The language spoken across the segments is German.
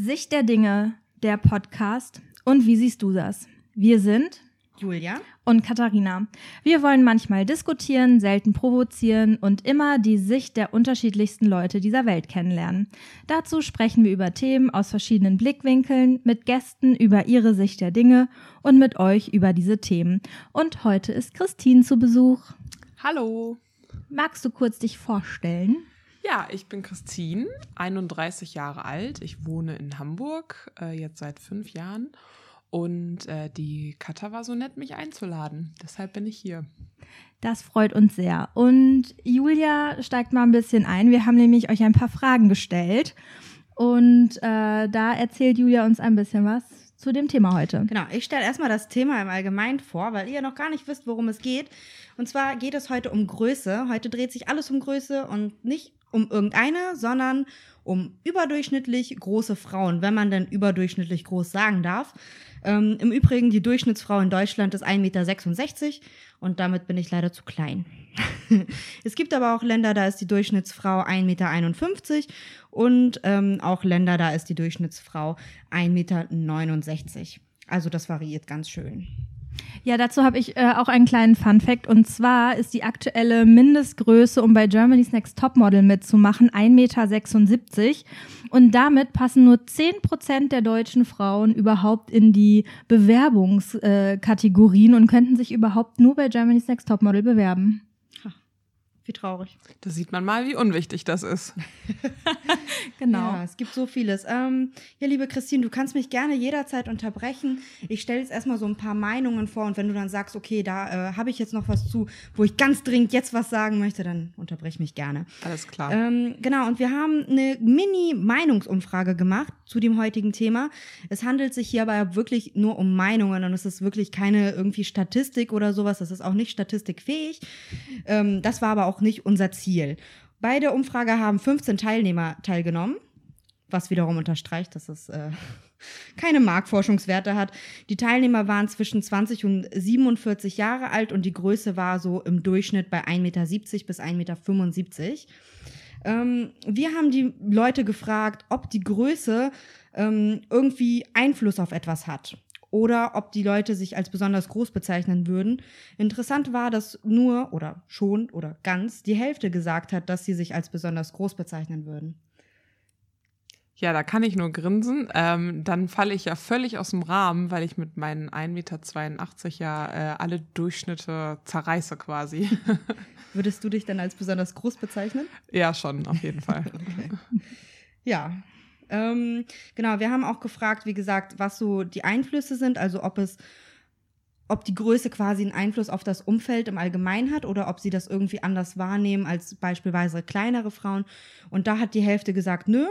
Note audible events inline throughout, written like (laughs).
Sicht der Dinge, der Podcast. Und wie siehst du das? Wir sind Julia und Katharina. Wir wollen manchmal diskutieren, selten provozieren und immer die Sicht der unterschiedlichsten Leute dieser Welt kennenlernen. Dazu sprechen wir über Themen aus verschiedenen Blickwinkeln, mit Gästen über ihre Sicht der Dinge und mit euch über diese Themen. Und heute ist Christine zu Besuch. Hallo. Magst du kurz dich vorstellen? Ja, ich bin Christine, 31 Jahre alt. Ich wohne in Hamburg, äh, jetzt seit fünf Jahren. Und äh, die Katha war so nett, mich einzuladen. Deshalb bin ich hier. Das freut uns sehr. Und Julia steigt mal ein bisschen ein. Wir haben nämlich euch ein paar Fragen gestellt. Und äh, da erzählt Julia uns ein bisschen was zu dem Thema heute. Genau, ich stelle erstmal das Thema im Allgemeinen vor, weil ihr noch gar nicht wisst, worum es geht. Und zwar geht es heute um Größe. Heute dreht sich alles um Größe und nicht um irgendeine, sondern um überdurchschnittlich große Frauen, wenn man denn überdurchschnittlich groß sagen darf. Ähm, Im Übrigen, die Durchschnittsfrau in Deutschland ist 1,66 Meter und damit bin ich leider zu klein. (laughs) es gibt aber auch Länder, da ist die Durchschnittsfrau 1,51 Meter und ähm, auch Länder, da ist die Durchschnittsfrau 1,69 Meter. Also das variiert ganz schön. Ja, dazu habe ich äh, auch einen kleinen Fun Fact. Und zwar ist die aktuelle Mindestgröße, um bei Germany's Next Topmodel mitzumachen, 1,76 Meter. Und damit passen nur 10% der deutschen Frauen überhaupt in die Bewerbungskategorien äh, und könnten sich überhaupt nur bei Germany's Next Topmodel bewerben. Wie traurig. Da sieht man mal, wie unwichtig das ist. (laughs) genau. Ja, es gibt so vieles. Ähm, ja, liebe Christine, du kannst mich gerne jederzeit unterbrechen. Ich stelle jetzt erstmal so ein paar Meinungen vor und wenn du dann sagst, okay, da äh, habe ich jetzt noch was zu, wo ich ganz dringend jetzt was sagen möchte, dann unterbrech mich gerne. Alles klar. Ähm, genau, und wir haben eine Mini-Meinungsumfrage gemacht zu dem heutigen Thema. Es handelt sich hier aber wirklich nur um Meinungen und es ist wirklich keine irgendwie Statistik oder sowas. Das ist auch nicht statistikfähig. Ähm, das war aber auch nicht unser Ziel. Bei der Umfrage haben 15 Teilnehmer teilgenommen, was wiederum unterstreicht, dass es äh, (laughs) keine Marktforschungswerte hat. Die Teilnehmer waren zwischen 20 und 47 Jahre alt und die Größe war so im Durchschnitt bei 1,70 Meter bis 1,75 Meter. Ähm, wir haben die Leute gefragt, ob die Größe ähm, irgendwie Einfluss auf etwas hat oder ob die Leute sich als besonders groß bezeichnen würden. Interessant war, dass nur oder schon oder ganz die Hälfte gesagt hat, dass sie sich als besonders groß bezeichnen würden. Ja, da kann ich nur grinsen. Ähm, dann falle ich ja völlig aus dem Rahmen, weil ich mit meinen 1,82 Meter ja äh, alle Durchschnitte zerreiße quasi. (laughs) Würdest du dich dann als besonders groß bezeichnen? Ja, schon, auf jeden Fall. (laughs) okay. Ja, ähm, genau, wir haben auch gefragt, wie gesagt, was so die Einflüsse sind, also ob es ob die Größe quasi einen Einfluss auf das Umfeld im Allgemeinen hat oder ob sie das irgendwie anders wahrnehmen als beispielsweise kleinere Frauen. Und da hat die Hälfte gesagt, nö,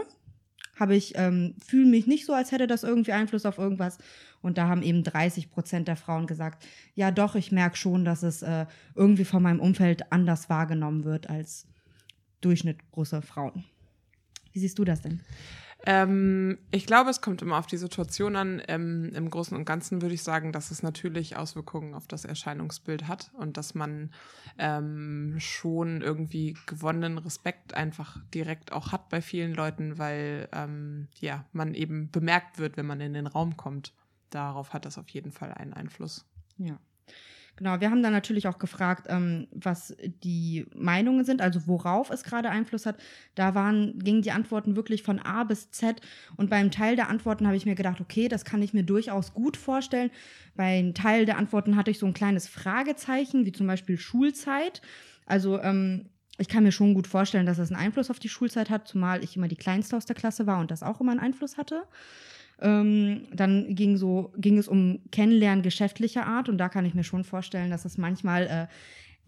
habe ich, ähm, fühle mich nicht so, als hätte das irgendwie Einfluss auf irgendwas. Und da haben eben 30 Prozent der Frauen gesagt, ja doch, ich merke schon, dass es äh, irgendwie von meinem Umfeld anders wahrgenommen wird als Durchschnitt großer Frauen. Wie siehst du das denn? Ähm, ich glaube, es kommt immer auf die Situation an. Ähm, Im Großen und Ganzen würde ich sagen, dass es natürlich Auswirkungen auf das Erscheinungsbild hat und dass man ähm, schon irgendwie gewonnenen Respekt einfach direkt auch hat bei vielen Leuten, weil ähm, ja, man eben bemerkt wird, wenn man in den Raum kommt. Darauf hat das auf jeden Fall einen Einfluss. Ja. Genau, wir haben dann natürlich auch gefragt, ähm, was die Meinungen sind, also worauf es gerade Einfluss hat. Da waren, gingen die Antworten wirklich von A bis Z. Und beim Teil der Antworten habe ich mir gedacht, okay, das kann ich mir durchaus gut vorstellen. Bei einem Teil der Antworten hatte ich so ein kleines Fragezeichen, wie zum Beispiel Schulzeit. Also ähm, ich kann mir schon gut vorstellen, dass das einen Einfluss auf die Schulzeit hat, zumal ich immer die Kleinste aus der Klasse war und das auch immer einen Einfluss hatte. Ähm, dann ging, so, ging es um Kennenlernen geschäftlicher Art und da kann ich mir schon vorstellen, dass es manchmal äh,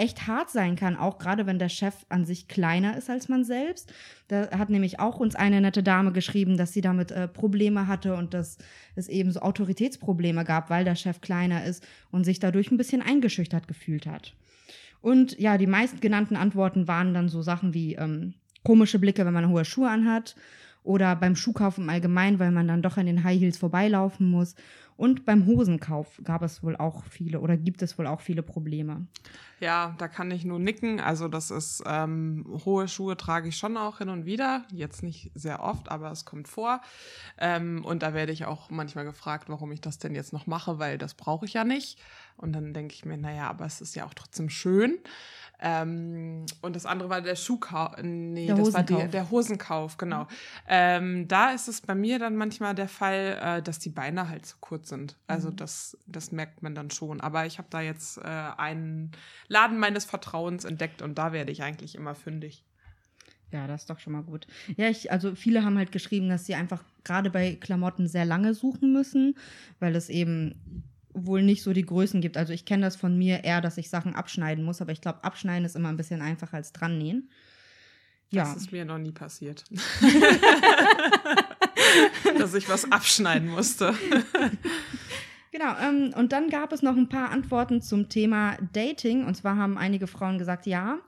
echt hart sein kann, auch gerade wenn der Chef an sich kleiner ist als man selbst. Da hat nämlich auch uns eine nette Dame geschrieben, dass sie damit äh, Probleme hatte und dass es eben so Autoritätsprobleme gab, weil der Chef kleiner ist und sich dadurch ein bisschen eingeschüchtert gefühlt hat. Und ja, die meisten genannten Antworten waren dann so Sachen wie ähm, komische Blicke, wenn man hohe Schuhe anhat oder beim Schuhkauf im Allgemeinen, weil man dann doch an den High Heels vorbeilaufen muss Und beim Hosenkauf gab es wohl auch viele oder gibt es wohl auch viele Probleme. Ja, da kann ich nur nicken. Also das ist ähm, hohe Schuhe trage ich schon auch hin und wieder. Jetzt nicht sehr oft, aber es kommt vor. Ähm, und da werde ich auch manchmal gefragt, warum ich das denn jetzt noch mache, weil das brauche ich ja nicht. Und dann denke ich mir, naja, aber es ist ja auch trotzdem schön. Ähm, und das andere war der Schuhkauf, nee, Der das war Hosenkauf. der, Hosenkauf, genau. Ähm, da ist es bei mir dann manchmal der Fall, äh, dass die Beine halt zu kurz sind. Also das, das merkt man dann schon. Aber ich habe da jetzt äh, einen Laden meines Vertrauens entdeckt und da werde ich eigentlich immer fündig. Ja, das ist doch schon mal gut. Ja, ich, also viele haben halt geschrieben, dass sie einfach gerade bei Klamotten sehr lange suchen müssen, weil es eben wohl nicht so die Größen gibt. Also ich kenne das von mir eher, dass ich Sachen abschneiden muss, aber ich glaube, abschneiden ist immer ein bisschen einfacher als dran nähen. Ja, Das ist mir noch nie passiert. (laughs) dass ich was abschneiden musste. genau. Ähm, und dann gab es noch ein paar Antworten zum Thema Dating. Und zwar haben einige Frauen gesagt, ja,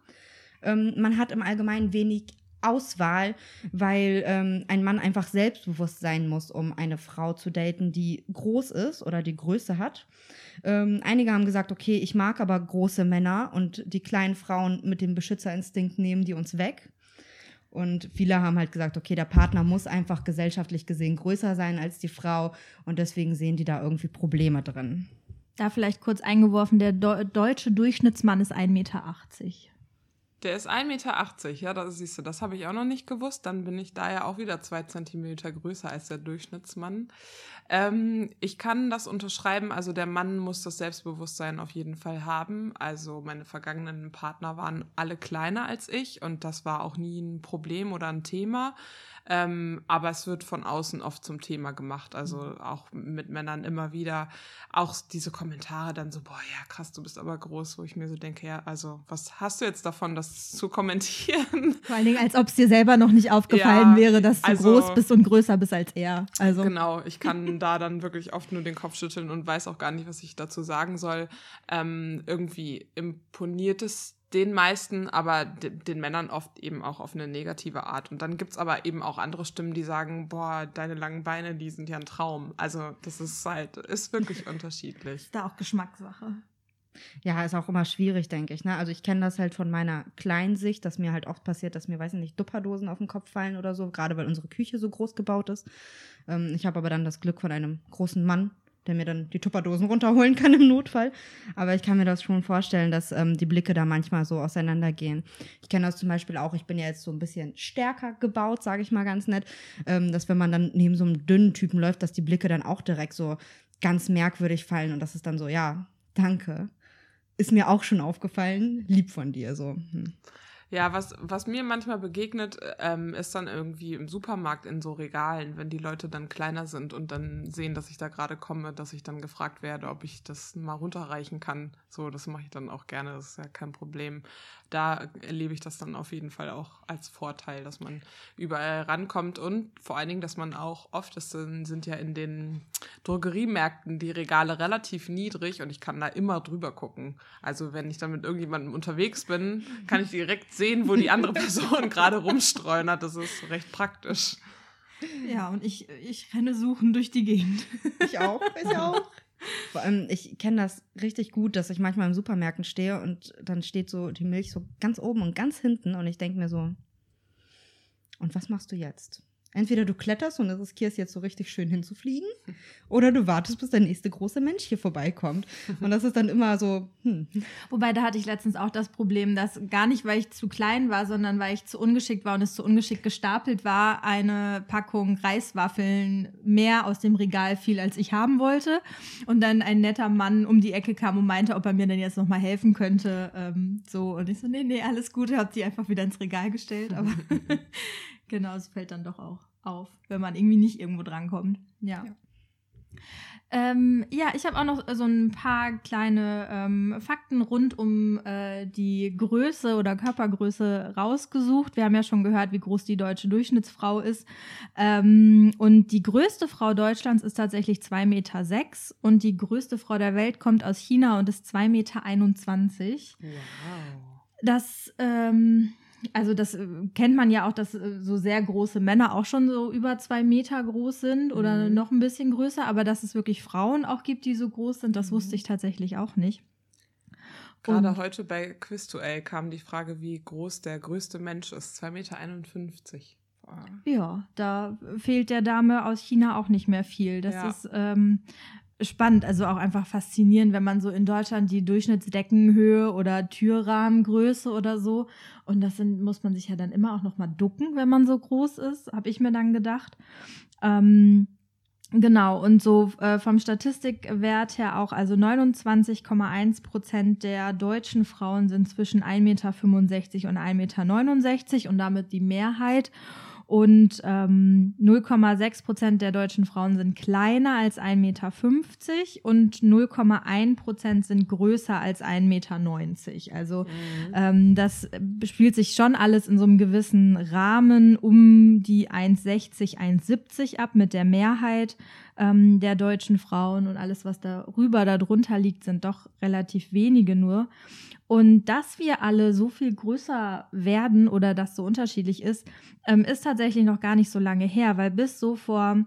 ähm, man hat im Allgemeinen wenig Auswahl, weil ähm, ein Mann einfach selbstbewusst sein muss, um eine Frau zu daten, die groß ist oder die Größe hat. Ähm, einige haben gesagt, okay, ich mag aber große Männer und die kleinen Frauen mit dem Beschützerinstinkt nehmen die uns weg. Und viele haben halt gesagt, okay, der Partner muss einfach gesellschaftlich gesehen größer sein als die Frau und deswegen sehen die da irgendwie Probleme drin. Da vielleicht kurz eingeworfen, der Deu- deutsche Durchschnittsmann ist 1,80 Meter. Der ist 1,80 Meter, ja, das siehst du, das habe ich auch noch nicht gewusst. Dann bin ich da ja auch wieder zwei Zentimeter größer als der Durchschnittsmann. Ähm, ich kann das unterschreiben, also der Mann muss das Selbstbewusstsein auf jeden Fall haben. Also meine vergangenen Partner waren alle kleiner als ich und das war auch nie ein Problem oder ein Thema. Ähm, aber es wird von außen oft zum Thema gemacht. Also auch mit Männern immer wieder. Auch diese Kommentare dann so, boah, ja, krass, du bist aber groß, wo ich mir so denke, ja, also was hast du jetzt davon, das zu kommentieren? (laughs) Vor allen Dingen, als ob es dir selber noch nicht aufgefallen Ja, wäre, dass du also- groß bist und größer bist als er. Also Genau, ich (laughs) kann da dann wirklich oft nur den Kopf schütteln und weiß auch gar nicht, was ich dazu sagen soll. Ähm, irgendwie imponiert es den meisten, aber de den Männern oft eben auch auf eine negative Art. Und dann gibt's aber eben auch andere Stimmen, die sagen, boah, deine langen Beine, die sind ja ein Traum. Also das ist halt, ist wirklich (laughs) unterschiedlich. ist da auch Geschmackssache. Ja, ist auch immer schwierig, denke ich. Ne? Also ich kenne das halt von meiner kleinen Sicht, dass mir halt oft passiert, dass mir, weiß ich nicht, Dupperdosen auf den Kopf fallen oder so, gerade weil unsere Küche so groß gebaut ist. Ähm, ich habe aber dann das Glück von einem großen Mann, der mir dann die Tupperdosen runterholen kann im Notfall. Aber ich kann mir das schon vorstellen, dass ähm, die Blicke da manchmal so auseinandergehen. Ich kenne das zum Beispiel auch, ich bin ja jetzt so ein bisschen stärker gebaut, sage ich mal ganz nett, ähm, dass wenn man dann neben so einem dünnen Typen läuft, dass die Blicke dann auch direkt so ganz merkwürdig fallen und das ist dann so, ja, danke. Ist mir auch schon aufgefallen, lieb von dir so. Hm. Ja, was, was mir manchmal begegnet, ähm, ist dann irgendwie im Supermarkt in so Regalen, wenn die Leute dann kleiner sind und dann sehen, dass ich da gerade komme, dass ich dann gefragt werde, ob ich das mal runterreichen kann. So, das mache ich dann auch gerne, das ist ja kein Problem. Da erlebe ich das dann auf jeden Fall auch als Vorteil, dass man überall rankommt und vor allen Dingen, dass man auch oft, das sind, sind ja in den Drogeriemärkten die Regale relativ niedrig und ich kann da immer drüber gucken. Also wenn ich dann mit irgendjemandem unterwegs bin, kann ich direkt sehen, wo die andere Person (laughs) gerade rumstreunert. Das ist recht praktisch. Ja, und ich, ich renne suchen durch die Gegend. Ich auch, ich (laughs) auch. Vor allem, ich kenne das richtig gut, dass ich manchmal im Supermärkten stehe und dann steht so die Milch so ganz oben und ganz hinten und ich denke mir so, und was machst du jetzt? Entweder du kletterst und riskierst jetzt so richtig schön hinzufliegen, (laughs) oder du wartest, bis der nächste große Mensch hier vorbeikommt. Und das ist dann immer so, hm, Wobei, da hatte ich letztens auch das Problem, dass gar nicht, weil ich zu klein war, sondern weil ich zu ungeschickt war und es zu ungeschickt gestapelt war, eine Packung Reiswaffeln mehr aus dem Regal fiel, als ich haben wollte. Und dann ein netter Mann um die Ecke kam und meinte, ob er mir denn jetzt nochmal helfen könnte. Ähm, so, und ich so, nee, nee, alles gut, hab die einfach wieder ins Regal gestellt. Aber (laughs) genau, es fällt dann doch auch auf, wenn man irgendwie nicht irgendwo drankommt. Ja. Ja. Ähm, ja, ich habe auch noch so ein paar kleine ähm, Fakten rund um äh, die Größe oder Körpergröße rausgesucht. Wir haben ja schon gehört, wie groß die deutsche Durchschnittsfrau ist. Ähm, und die größte Frau Deutschlands ist tatsächlich 2,6 Meter sechs und die größte Frau der Welt kommt aus China und ist 2,21 Meter. Wow. Das ähm, also das äh, kennt man ja auch, dass äh, so sehr große Männer auch schon so über zwei Meter groß sind oder Mhm. noch ein bisschen größer, aber dass es wirklich Frauen auch gibt, die so groß sind, das Mhm. wusste ich tatsächlich auch nicht. Gerade Und- heute bei Quiz2L kam die Frage, wie groß der größte Mensch ist. 2,51 Meter. Ja, da fehlt der Dame aus China auch nicht mehr viel. Das Ja. ist ähm, spannend, also auch einfach faszinierend, wenn man so in Deutschland die Durchschnittsdeckenhöhe oder Türrahmengröße oder so und das sind, muss man sich ja dann immer auch noch mal ducken, wenn man so groß ist, habe ich mir dann gedacht. Ähm, Genau, und so äh, vom Statistikwert her auch, also 29,1 Prozent der deutschen Frauen sind zwischen 1,65 Meter und 1,69 Meter und damit die Mehrheit. Und ähm, 0,6 Prozent der deutschen Frauen sind kleiner als 1,50 Meter und 0,1 Prozent sind größer als 1,90 Meter. Also Mhm. ähm, das spielt sich schon alles in so einem gewissen Rahmen um die 1,60, 1,70 ab mit der Mehrheit ähm, der deutschen Frauen und alles, was darüber, darunter liegt, sind doch relativ wenige nur. Und dass wir alle so viel größer werden oder das so unterschiedlich ist, ähm, ist tatsächlich noch gar nicht so lange her, weil bis so vor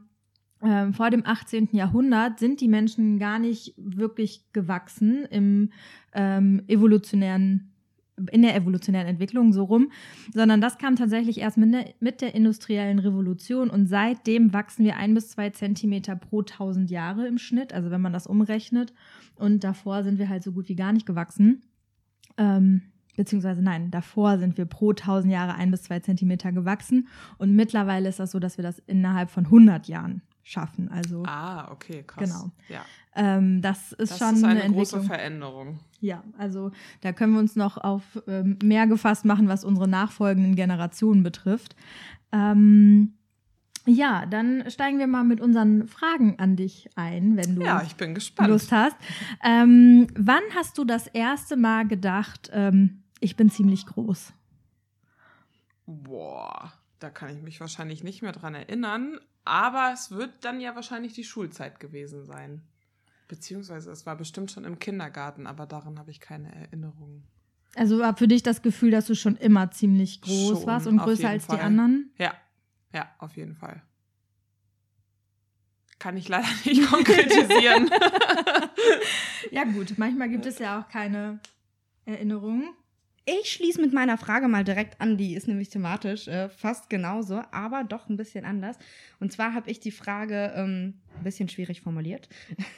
ähm, vor dem 18. Jahrhundert sind die Menschen gar nicht wirklich gewachsen im ähm, evolutionären in der evolutionären Entwicklung so rum, sondern das kam tatsächlich erst mit der, mit der industriellen Revolution und seitdem wachsen wir ein bis zwei Zentimeter pro tausend Jahre im Schnitt, also wenn man das umrechnet und davor sind wir halt so gut wie gar nicht gewachsen. Ähm, beziehungsweise nein, davor sind wir pro tausend Jahre ein bis zwei Zentimeter gewachsen und mittlerweile ist das so, dass wir das innerhalb von 100 Jahren schaffen. Also Ah, okay, krass. Genau. Ja, ähm, das ist das schon ist eine, eine große. Veränderung. Ja, also da können wir uns noch auf ähm, mehr gefasst machen, was unsere nachfolgenden Generationen betrifft. Ähm, ja, dann steigen wir mal mit unseren Fragen an dich ein, wenn du Ja, ich bin gespannt. Lust hast. Ähm, wann hast du das erste Mal gedacht, ähm, ich bin ziemlich groß? Boah, da kann ich mich wahrscheinlich nicht mehr dran erinnern, aber es wird dann ja wahrscheinlich die Schulzeit gewesen sein. Beziehungsweise es war bestimmt schon im Kindergarten, aber daran habe ich keine Erinnerungen. Also war für dich das Gefühl, dass du schon immer ziemlich groß Schon, warst und größer als Fall. die anderen? Ja, ja, auf jeden Fall. Kann ich leider (laughs) nicht konkretisieren. (laughs) Ja gut, manchmal gibt es ja auch keine Erinnerungen. Ich schließe mit meiner Frage mal direkt an, die ist nämlich thematisch äh, fast genauso, aber doch ein bisschen anders. Und zwar habe ich die Frage ähm, ein bisschen schwierig formuliert.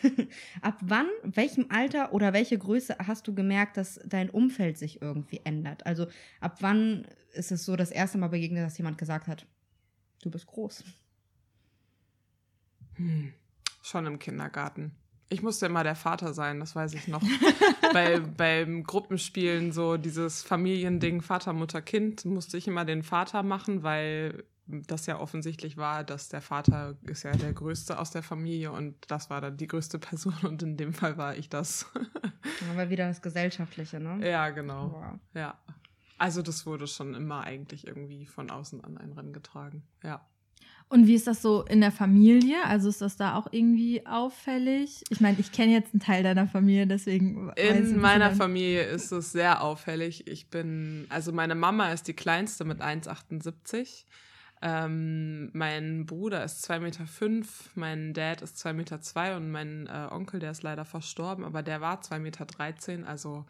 (laughs) Ab wann, welchem Alter oder welche Größe hast du gemerkt, dass dein Umfeld sich irgendwie ändert? Also ab wann ist es so das erste Mal begegnet, dass jemand gesagt hat, du bist groß? Hm, schon im Kindergarten. Ich musste immer der Vater sein, das weiß ich noch. (laughs) Bei, beim Gruppenspielen, so dieses Familiending Vater, Mutter, Kind, musste ich immer den Vater machen, weil das ja offensichtlich war, dass der Vater ist ja der Größte aus der Familie und das war dann die größte Person und in dem Fall war ich das. (laughs) Aber wieder das Gesellschaftliche, ne? ja, genau. Wow. Ja. Also das wurde schon immer eigentlich irgendwie von außen an einen rangetragen. Ja. Und wie ist das so in der Familie? Also ist das da auch irgendwie auffällig? Ich meine, ich kenne jetzt einen Teil deiner Familie, deswegen. In meiner Familie ist es sehr auffällig. Ich bin, also meine Mama ist die kleinste mit 1,78. Ähm, mein Bruder ist 2,5 Meter, fünf, mein Dad ist 2,2 Meter zwei und mein äh, Onkel, der ist leider verstorben, aber der war 2,13 Meter. Also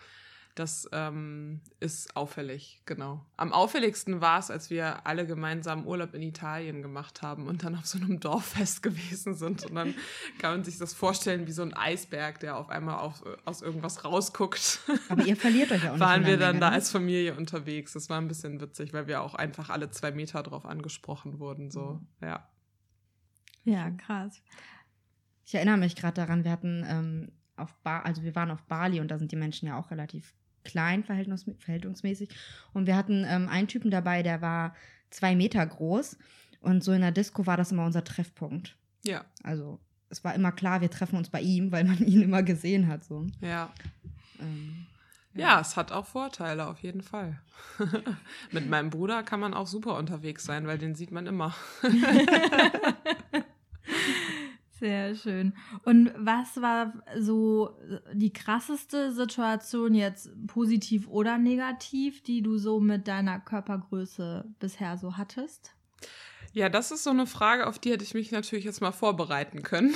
das ähm, ist auffällig, genau. Am auffälligsten war es, als wir alle gemeinsam Urlaub in Italien gemacht haben und dann auf so einem Dorffest (laughs) gewesen sind. Und dann kann man sich das vorstellen wie so ein Eisberg, der auf einmal auf, aus irgendwas rausguckt. (laughs) Aber ihr verliert euch ja auch nicht. Waren wir dann da ne? als Familie unterwegs. Das war ein bisschen witzig, weil wir auch einfach alle zwei Meter drauf angesprochen wurden. So, ja. Ja, krass. Ich erinnere mich gerade daran, wir hatten ähm, auf ba also wir waren auf Bali und da sind die Menschen ja auch relativ klein verhältnis verhältnismäßig. Und wir hatten ähm, einen Typen dabei, der war zwei Meter groß und so in der Disco war das immer unser Treffpunkt. Ja, Also es war immer klar, wir treffen uns bei ihm, weil man (laughs) ihn immer gesehen hat. So. ja. Ähm, Ja, es hat auch Vorteile, auf jeden Fall. (laughs) Mit meinem Bruder kann man auch super unterwegs sein, weil den sieht man immer. (laughs) Sehr schön. Und was war so die krasseste Situation jetzt positiv oder negativ, die du so mit deiner Körpergröße bisher so hattest? Ja, das ist so eine Frage, auf die hätte ich mich natürlich jetzt mal vorbereiten können.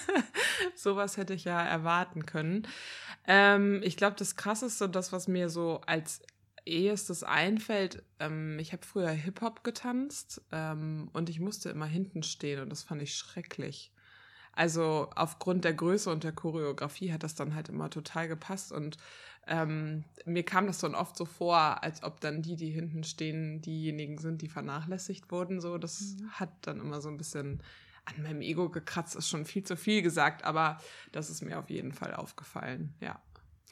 (laughs) Sowas hätte ich ja erwarten können. Ähm, ich glaube, das Krasseste, das, was mir so als ehestes einfällt, ähm, ich habe früher Hip-Hop getanzt ähm, und ich musste immer hinten stehen und das fand ich schrecklich. Also aufgrund der Größe und der Choreografie hat das dann halt immer total gepasst und ähm, mir kam das dann oft so vor, als ob dann die, die hinten stehen, diejenigen sind, die vernachlässigt wurden. So, das mhm. hat dann immer so ein bisschen an meinem Ego gekratzt, ist schon viel zu viel gesagt, aber das ist mir auf jeden Fall aufgefallen, ja.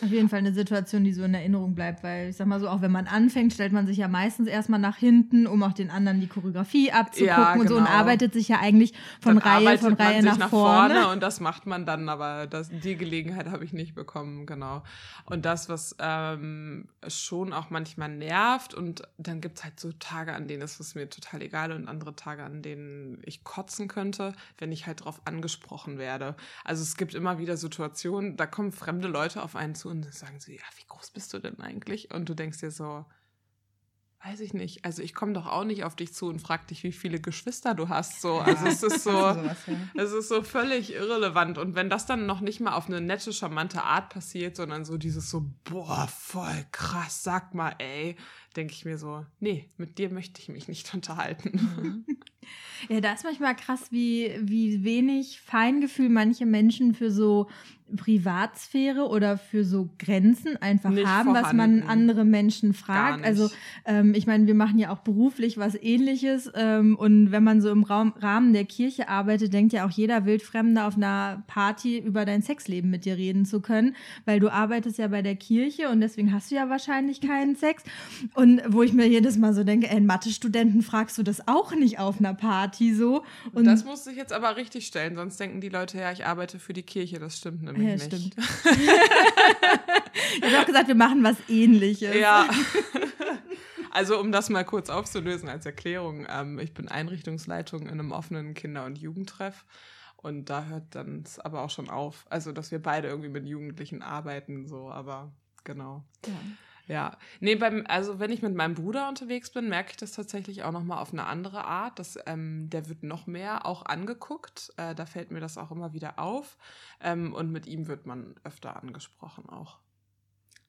Auf jeden Fall eine Situation, die so in Erinnerung bleibt, weil ich sag mal so, auch wenn man anfängt, stellt man sich ja meistens erstmal nach hinten, um auch den anderen die Choreografie abzugucken ja, genau. und so und genau. arbeitet sich ja eigentlich von dann Reihe von Reihe nach, nach, vorne. vorne. Und das macht man dann, aber das, die Gelegenheit habe ich nicht bekommen, genau. Und das, was ähm, schon auch manchmal nervt und dann gibt es halt so Tage, an denen ist es mir total egal und andere Tage, an denen ich kotzen könnte, wenn ich halt drauf angesprochen werde. Also es gibt immer wieder Situationen, da kommen fremde Leute auf einen zu und dann sagen sie, ja, wie groß bist du denn eigentlich? Und du denkst dir so, weiß ich nicht. Also ich komme doch auch nicht auf dich zu und frage dich, wie viele Geschwister du hast. So, also es ist (laughs) so, es ist so völlig irrelevant. Und wenn das dann noch nicht mal auf eine nette, charmante Art passiert, sondern so dieses so, boah, voll krass, sag mal, ey, denke ich mir so, nee, mit dir möchte ich mich nicht (laughs) unterhalten. Ja, da ist manchmal krass, wie, wie wenig Feingefühl manche Menschen für so Privatsphäre oder für so Grenzen einfach nicht haben, vorhanden. was man andere Menschen fragt. Also ähm, ich meine, wir machen ja auch beruflich was ähnliches ähm, und wenn man so im Raum, Rahmen der Kirche arbeitet, denkt ja auch jeder Wildfremde auf einer Party über dein Sexleben mit dir reden zu können, weil du arbeitest ja bei der Kirche und deswegen hast du ja wahrscheinlich keinen Sex. Und wo ich mir jedes Mal so denke, ey, Mathe-Studenten fragst du das auch nicht auf einer Party so. Und das musste ich jetzt aber richtig stellen, sonst denken die Leute, ja, ich arbeite für die Kirche, das stimmt nämlich ja, nicht. Stimmt. (laughs) ich habe auch gesagt, wir machen was ähnliches. Ja. (laughs) Also um das mal kurz aufzulösen als Erklärung, ähm, ich bin Einrichtungsleitung in einem offenen Kinder- und Jugendtreff. Und da hört dann es aber auch schon auf. Also, dass wir beide irgendwie mit Jugendlichen arbeiten, so, aber genau. Ja. Ja, nee, beim, also wenn ich mit meinem Bruder unterwegs bin, merke ich das tatsächlich auch nochmal auf eine andere Art. Das, ähm, der wird noch mehr auch angeguckt. Äh, da fällt mir das auch immer wieder auf. Ähm, und mit ihm wird man öfter angesprochen auch.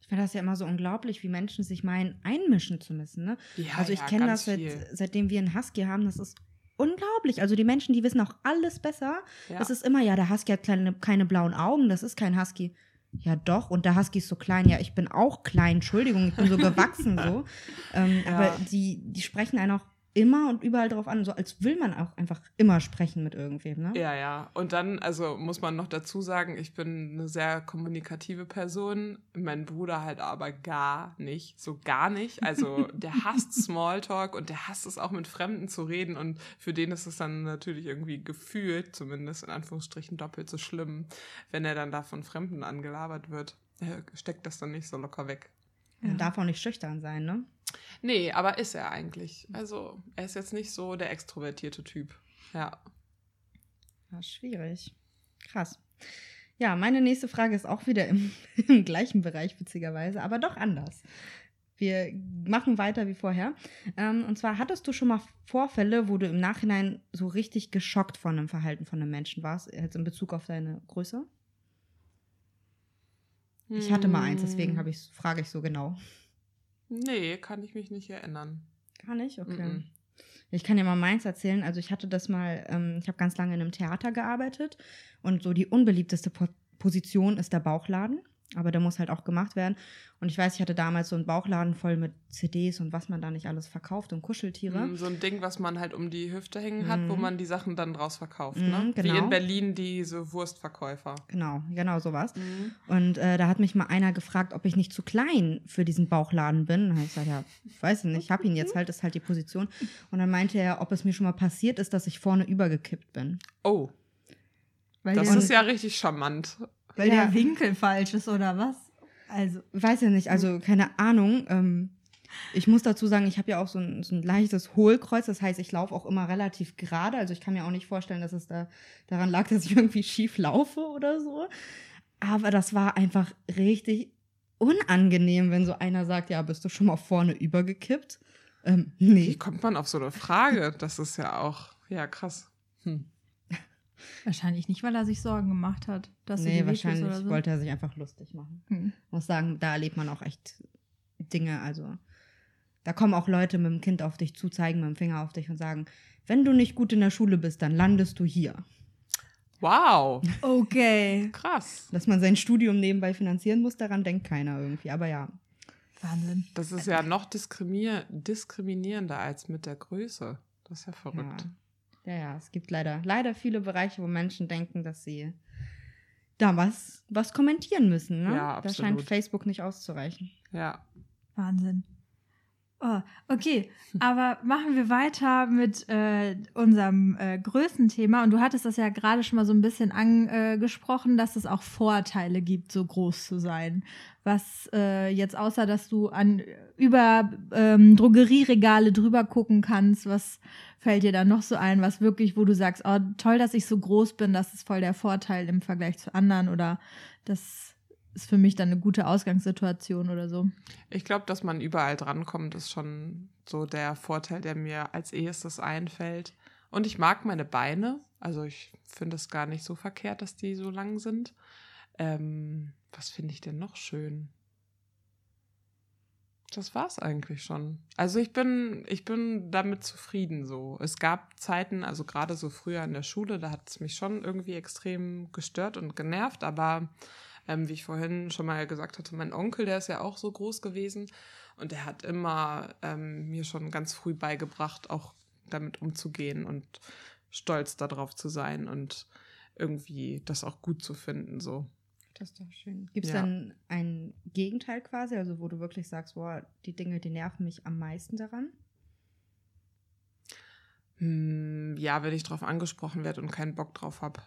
Ich finde das ja immer so unglaublich, wie Menschen sich meinen, einmischen zu müssen. Ne? Ja, also ich ja, kenne das, seit, seitdem wir einen Husky haben, das ist unglaublich. Also die Menschen, die wissen auch alles besser. Ja. Das ist immer, ja, der Husky hat kleine, keine blauen Augen, das ist kein Husky. Ja, doch. Und der Husky ist so klein. Ja, ich bin auch klein. Entschuldigung, ich bin so (laughs) gewachsen so. Ähm, ja. Aber die, die sprechen einen auch immer und überall drauf an, so als will man auch einfach immer sprechen mit irgendwem, ne? Ja, ja. Und dann, also muss man noch dazu sagen, ich bin eine sehr kommunikative Person, mein Bruder halt aber gar nicht, so gar nicht. Also (laughs) der hasst Smalltalk und der hasst es auch mit Fremden zu reden und für den ist es dann natürlich irgendwie gefühlt, zumindest in Anführungsstrichen, doppelt so schlimm, wenn er dann da von Fremden angelabert wird. Er steckt das dann nicht so locker weg. Ja. Darf auch nicht schüchtern sein, ne? Nee, aber ist er eigentlich. Also, er ist jetzt nicht so der extrovertierte Typ. Ja. Ja, schwierig. Krass. Ja, meine nächste Frage ist auch wieder im, (laughs) im gleichen Bereich, witzigerweise, aber doch anders. Wir machen weiter wie vorher. Ähm, und zwar hattest du schon mal Vorfälle, wo du im Nachhinein so richtig geschockt von einem Verhalten von einem Menschen warst, jetzt in Bezug auf deine Größe? Ich hatte mal eins, deswegen hm. ich, frage ich so genau. Nee, kann ich mich nicht erinnern. Gar nicht? Okay. Mm -mm. Ich kann dir mal meins erzählen. Also ich hatte das mal, ähm, ich habe ganz lange in einem Theater gearbeitet und so die unbeliebteste po Position ist der Bauchladen aber der muss halt auch gemacht werden. Und ich weiß, ich hatte damals so einen Bauchladen voll mit CDs und was man da nicht alles verkauft und Kuscheltiere. Mm, so ein Ding, was man halt um die Hüfte hängen hat, mm. wo man die Sachen dann draus verkauft. Mm, ne? Genau. Wie in Berlin diese Wurstverkäufer. Genau, genau sowas. Mhm. Und äh, da hat mich mal einer gefragt, ob ich nicht zu klein für diesen Bauchladen bin. Und ich gesagt, ja, weiß ich nicht, ich habe ihn jetzt halt, ist halt die Position. Und dann meinte er, ob es mir schon mal passiert ist, dass ich vorne übergekippt bin. Oh. Weil das ist ja richtig charmant. Weil ja. der Winkel falsch ist oder was? Also. Weiß ja nicht, also keine Ahnung. Ähm, Ich muss dazu sagen, ich habe ja auch so ein, so ein leichtes Hohlkreuz. Das heißt, ich laufe auch immer relativ gerade. Also ich kann mir auch nicht vorstellen, dass es da daran lag, dass ich irgendwie schief laufe oder so. Aber das war einfach richtig unangenehm, wenn so einer sagt, ja, bist du schon mal vorne übergekippt? Ähm, nee. Wie kommt man auf so eine Frage? Das ist ja auch, ja, krass. Hm. Wahrscheinlich nicht, weil er sich Sorgen gemacht hat. Dass nee, du wahrscheinlich oder so. wollte er sich einfach lustig machen. Hm. muss sagen, da erlebt man auch echt Dinge. Also da kommen auch Leute mit dem Kind auf dich zu, zeigen mit dem Finger auf dich und sagen, wenn du nicht gut in der Schule bist, dann landest du hier. Wow, Okay. (laughs) krass. Dass man sein Studium nebenbei finanzieren muss, daran denkt keiner irgendwie. Aber ja, Wahnsinn. Das ist ja noch diskriminier diskriminierender als mit der Größe. Das ist ja ja. verrückt. Ja, ja, es gibt leider, leider viele Bereiche, wo Menschen denken, dass sie da was, was kommentieren müssen. Ne? Ja, Da scheint absolut. Facebook nicht auszureichen. Ja. Wahnsinn. Oh, okay, aber machen wir weiter mit äh, unserem äh, Größenthema. Und du hattest das ja gerade schon mal so ein bisschen angesprochen, dass es auch Vorteile gibt, so groß zu sein. Was äh, jetzt außer, dass du an über ähm, Drogerieregale drüber gucken kannst, was fällt dir da noch so ein, was wirklich, wo du sagst, oh toll, dass ich so groß bin, das ist voll der Vorteil im Vergleich zu anderen oder das ist für mich dann eine gute Ausgangssituation oder so. Ich glaube, dass man überall drankommt, ist schon so der Vorteil, der mir als erstes einfällt. Und ich mag meine Beine. Also ich finde es gar nicht so verkehrt, dass die so lang sind. Ähm, was finde ich denn noch schön? Das war's eigentlich schon. Also ich bin, ich bin damit zufrieden so. Es gab Zeiten, also gerade so früher in der Schule, da hat es mich schon irgendwie extrem gestört und genervt, aber ähm, wie ich vorhin schon mal gesagt hatte, mein Onkel, der ist ja auch so groß gewesen und der hat immer ähm, mir schon ganz früh beigebracht, auch damit umzugehen und stolz darauf zu sein und irgendwie das auch gut zu finden. So. Das ist doch schön. Gibt es Ja. dann ein Gegenteil quasi, also wo du wirklich sagst, boah, die Dinge, die nerven mich am meisten daran? Hm, ja, wenn ich drauf angesprochen werde und keinen Bock drauf habe,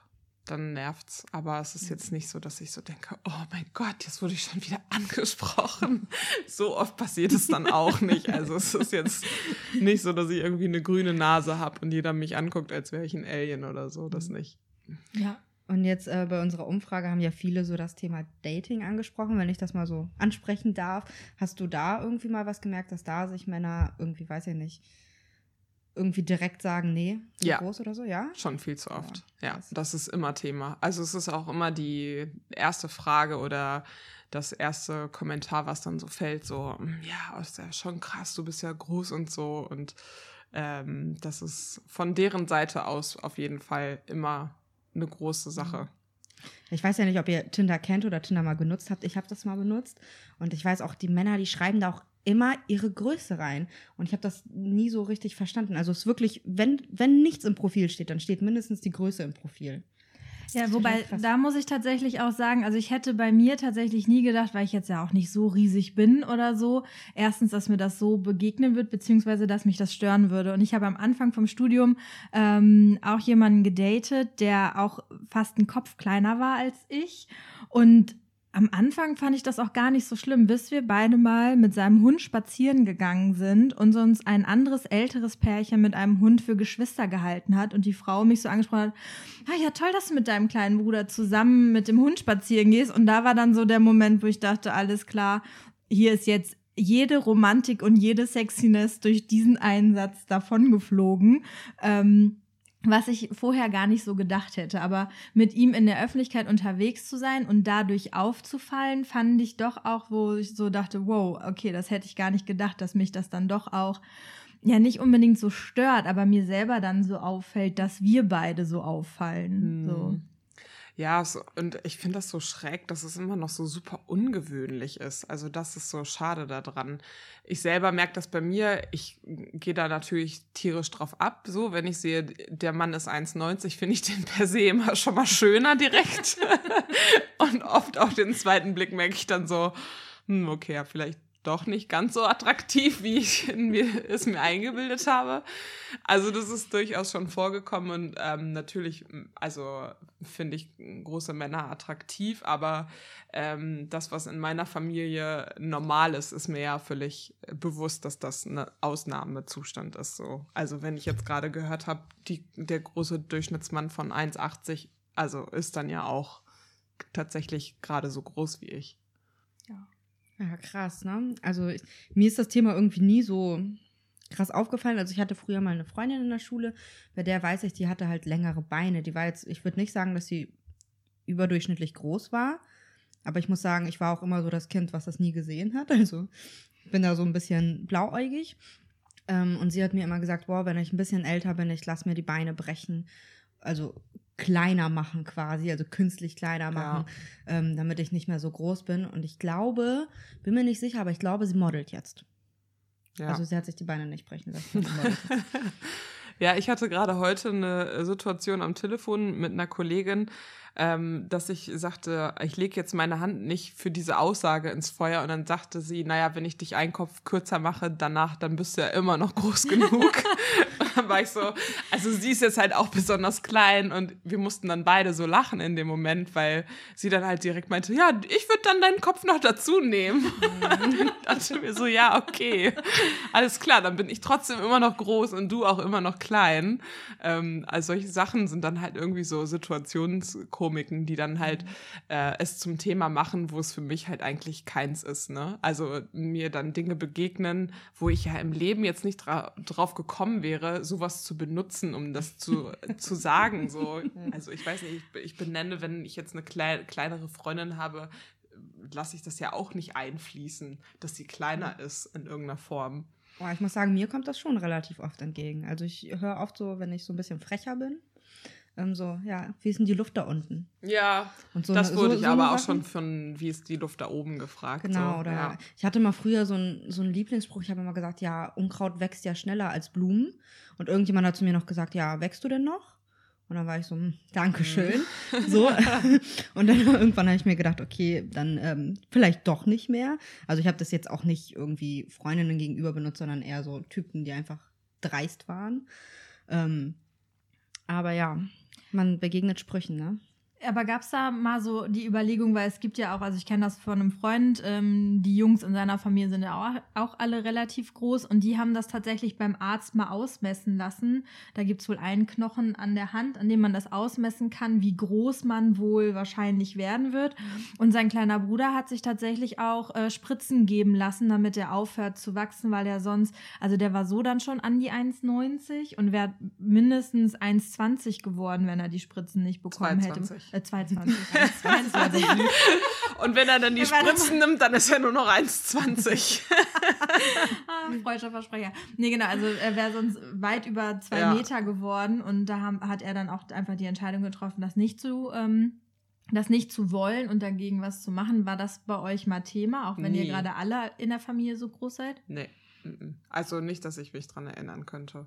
dann nervt's. Aber es ist jetzt nicht so, dass ich so denke, oh mein Gott, jetzt wurde ich schon wieder (laughs) angesprochen. so oft passiert es dann auch nicht. Also es ist jetzt nicht so, dass ich irgendwie eine grüne Nase habe und jeder mich anguckt, als wäre ich ein Alien oder so. Das nicht. Ja. Und jetzt äh, bei unserer Umfrage haben ja viele so das Thema Dating angesprochen, wenn ich das mal so ansprechen darf. Hast du da irgendwie mal was gemerkt, dass da sich Männer irgendwie, weiß ich nicht, irgendwie direkt sagen, nee, so Ja. groß oder so, ja? Schon viel zu oft. Ja, krass. das ist immer Thema. Also es ist auch immer die erste Frage oder das erste Kommentar, was dann so fällt, so, "Mm, ja, ist ja schon krass, du bist ja groß und so. Und ähm, das ist von deren Seite aus auf jeden Fall immer eine große Sache. Ich weiß ja nicht, ob ihr Tinder kennt oder Tinder mal genutzt habt. Ich habe das mal benutzt. Und ich weiß auch, die Männer, die schreiben da auch immer ihre Größe rein. Und ich habe das nie so richtig verstanden. Also es ist wirklich, wenn, wenn nichts im Profil steht, dann steht mindestens die Größe im Profil. Ja, wobei, da muss ich tatsächlich auch sagen, also ich hätte bei mir tatsächlich nie gedacht, weil ich jetzt ja auch nicht so riesig bin oder so, erstens, dass mir das so begegnen wird, beziehungsweise, dass mich das stören würde. Und ich habe am Anfang vom Studium ähm, auch jemanden gedatet, der auch fast einen Kopf kleiner war als ich. Und am Anfang fand ich das auch gar nicht so schlimm, bis wir beide mal mit seinem Hund spazieren gegangen sind und uns ein anderes älteres Pärchen mit einem Hund für Geschwister gehalten hat und die Frau mich so angesprochen hat, ah ja, toll, dass du mit deinem kleinen Bruder zusammen mit dem Hund spazieren gehst. Und da war dann so der Moment, wo ich dachte, alles klar, hier ist jetzt jede Romantik und jede Sexiness durch diesen Einsatz davon geflogen. Ähm, was ich vorher gar nicht so gedacht hätte. Aber mit ihm in der Öffentlichkeit unterwegs zu sein und dadurch aufzufallen, fand ich doch auch, wo ich so dachte, wow, okay, das hätte ich gar nicht gedacht, dass mich das dann doch auch ja nicht unbedingt so stört, aber mir selber dann so auffällt, dass wir beide so auffallen. So. Ja, so, und ich finde das so schräg, dass es immer noch so super ungewöhnlich ist. Also das ist so schade daran. Ich selber merke das bei mir. Ich gehe da natürlich tierisch drauf ab. So, wenn ich sehe, der Mann ist 1,90, finde ich den per se immer schon mal schöner direkt. (laughs) und oft auf den zweiten Blick merke ich dann so, hm, okay, ja, vielleicht doch nicht ganz so attraktiv, wie ich mir, es mir eingebildet habe. Also das ist durchaus schon vorgekommen und ähm, natürlich, also finde ich große Männer attraktiv, aber ähm, das, was in meiner Familie normal ist, ist mir ja völlig bewusst, dass das ein Ausnahmezustand ist. So. Also wenn ich jetzt gerade gehört habe, der große Durchschnittsmann von 1,80, also ist dann ja auch tatsächlich gerade so groß wie ich. Ja. Krass, ne? Also ich, mir ist das Thema irgendwie nie so krass aufgefallen. Also ich hatte früher mal eine Freundin in der Schule, bei der weiß ich, die hatte halt längere Beine. Die war jetzt, ich würde nicht sagen, dass sie überdurchschnittlich groß war, aber ich muss sagen, ich war auch immer so das Kind, was das nie gesehen hat. (laughs) Also bin da so ein bisschen blauäugig. Ähm, und sie hat mir immer gesagt, boah, wenn ich ein bisschen älter bin, ich lasse mir die Beine brechen. Also kleiner machen quasi, also künstlich kleiner machen, ja. ähm, damit ich nicht mehr so groß bin. Und ich glaube, bin mir nicht sicher, aber ich glaube, sie modelt jetzt. Ja. Also sie hat sich die Beine nicht brechen lassen. (laughs) ja, ich hatte gerade heute eine Situation am Telefon mit einer Kollegin, ähm, dass ich sagte, ich lege jetzt meine Hand nicht für diese Aussage ins Feuer und dann sagte sie, naja, wenn ich dich einen Kopf kürzer mache, danach, dann bist du ja immer noch groß (laughs) genug. Dann (laughs) war ich so, also sie ist jetzt halt auch besonders klein und wir mussten dann beide so lachen in dem Moment, weil sie dann halt direkt meinte, ja, ich würde dann deinen Kopf noch dazu nehmen. Mhm. (laughs) dachte mir so, ja, okay, alles klar, dann bin ich trotzdem immer noch groß und du auch immer noch klein. Ähm, also solche Sachen sind dann halt irgendwie so Situationskomik Komiken, die dann halt mhm. äh, es zum Thema machen, wo es für mich halt eigentlich keins ist. Ne? Also mir dann Dinge begegnen, wo ich ja im Leben jetzt nicht dra drauf gekommen wäre, sowas zu benutzen, um das zu, zu sagen. So. (laughs) Also ich weiß nicht, ich, ich benenne, wenn ich jetzt eine klei kleinere Freundin habe, lasse ich das ja auch nicht einfließen, dass sie kleiner ist in irgendeiner Form. Oh, ich muss sagen, mir kommt das schon relativ oft entgegen. Also ich höre oft so, wenn ich so ein bisschen frecher bin, ähm, so, ja, wie ist denn die Luft da unten? Ja, so das wurde so, ich so aber auch schon von, wie ist die Luft da oben gefragt. Genau, oder ja. ich hatte mal früher so einen so Lieblingsspruch, ich habe immer gesagt, ja, Unkraut wächst ja schneller als Blumen. Und irgendjemand hat zu mir noch gesagt, ja, wächst du denn noch? Und dann war ich so, hm, Dankeschön. Mhm. So. (laughs) (laughs) Und dann (laughs) irgendwann habe ich mir gedacht, okay, dann ähm, vielleicht doch nicht mehr. Also ich habe das jetzt auch nicht irgendwie Freundinnen gegenüber benutzt, sondern eher so Typen, die einfach dreist waren. Ähm, aber ja, man begegnet Sprüchen, ne? Aber gab es da mal so die Überlegung, weil es gibt ja auch, also ich kenne das von einem Freund, ähm, die Jungs in seiner Familie sind ja auch, auch, alle relativ groß und die haben das tatsächlich beim Arzt mal ausmessen lassen. Da gibt es wohl einen Knochen an der Hand, an dem man das ausmessen kann, wie groß man wohl wahrscheinlich werden wird. Und sein kleiner Bruder hat sich tatsächlich auch äh, Spritzen geben lassen, damit er aufhört zu wachsen, weil er sonst, also der war so dann schon an die 1,90 und wäre mindestens 1,20 geworden, wenn er die Spritzen nicht bekommen 22. hätte. Äh, 22. 22. (laughs) (laughs) Und wenn er dann die Spritzen nimmt, dann ist er nur noch 1,20. (laughs) ah, freudscher Versprecher. Nee, genau, also er wäre sonst weit über zwei ja. Meter geworden und da haben, hat er dann auch einfach die Entscheidung getroffen, das nicht zu, ähm, das nicht zu wollen und dagegen was zu machen. War das bei euch mal Thema, auch wenn nee. ihr gerade alle in der Familie so groß seid? Nee. Also nicht, dass ich mich dran erinnern könnte.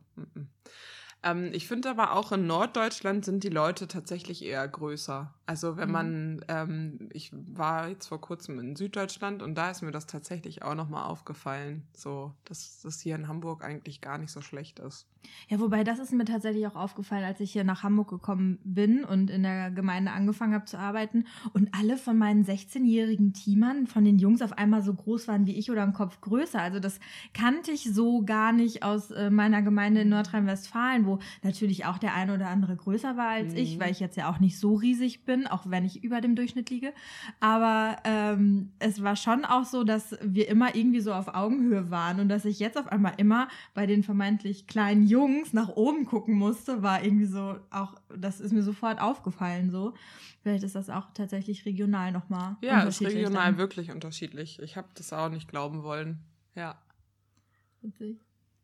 Ähm, ich finde aber auch in Norddeutschland sind die Leute tatsächlich eher größer. Also wenn mhm. man, ähm, ich war jetzt vor kurzem in Süddeutschland und da ist mir das tatsächlich auch nochmal aufgefallen, so, dass das hier in Hamburg eigentlich gar nicht so schlecht ist. Ja, wobei das ist mir tatsächlich auch aufgefallen, als ich hier nach Hamburg gekommen bin und in der Gemeinde angefangen habe zu arbeiten und alle von meinen 16-jährigen Teamern, von den Jungs auf einmal so groß waren wie ich oder einen Kopf größer. Also das kannte ich so gar nicht aus äh, meiner Gemeinde in Nordrhein-Westfalen, wo natürlich auch der eine oder andere größer war als mhm. ich, weil ich jetzt ja auch nicht so riesig bin, auch wenn ich über dem Durchschnitt liege. Aber ähm, es war schon auch so, dass wir immer irgendwie so auf Augenhöhe waren und dass ich jetzt auf einmal immer bei den vermeintlich kleinen Jungs nach oben gucken musste, war irgendwie so auch, das ist mir sofort aufgefallen so. Vielleicht ist das auch tatsächlich regional nochmal. Ja, ist regional dann. wirklich unterschiedlich. Ich habe das auch nicht glauben wollen. Ja. Witzig.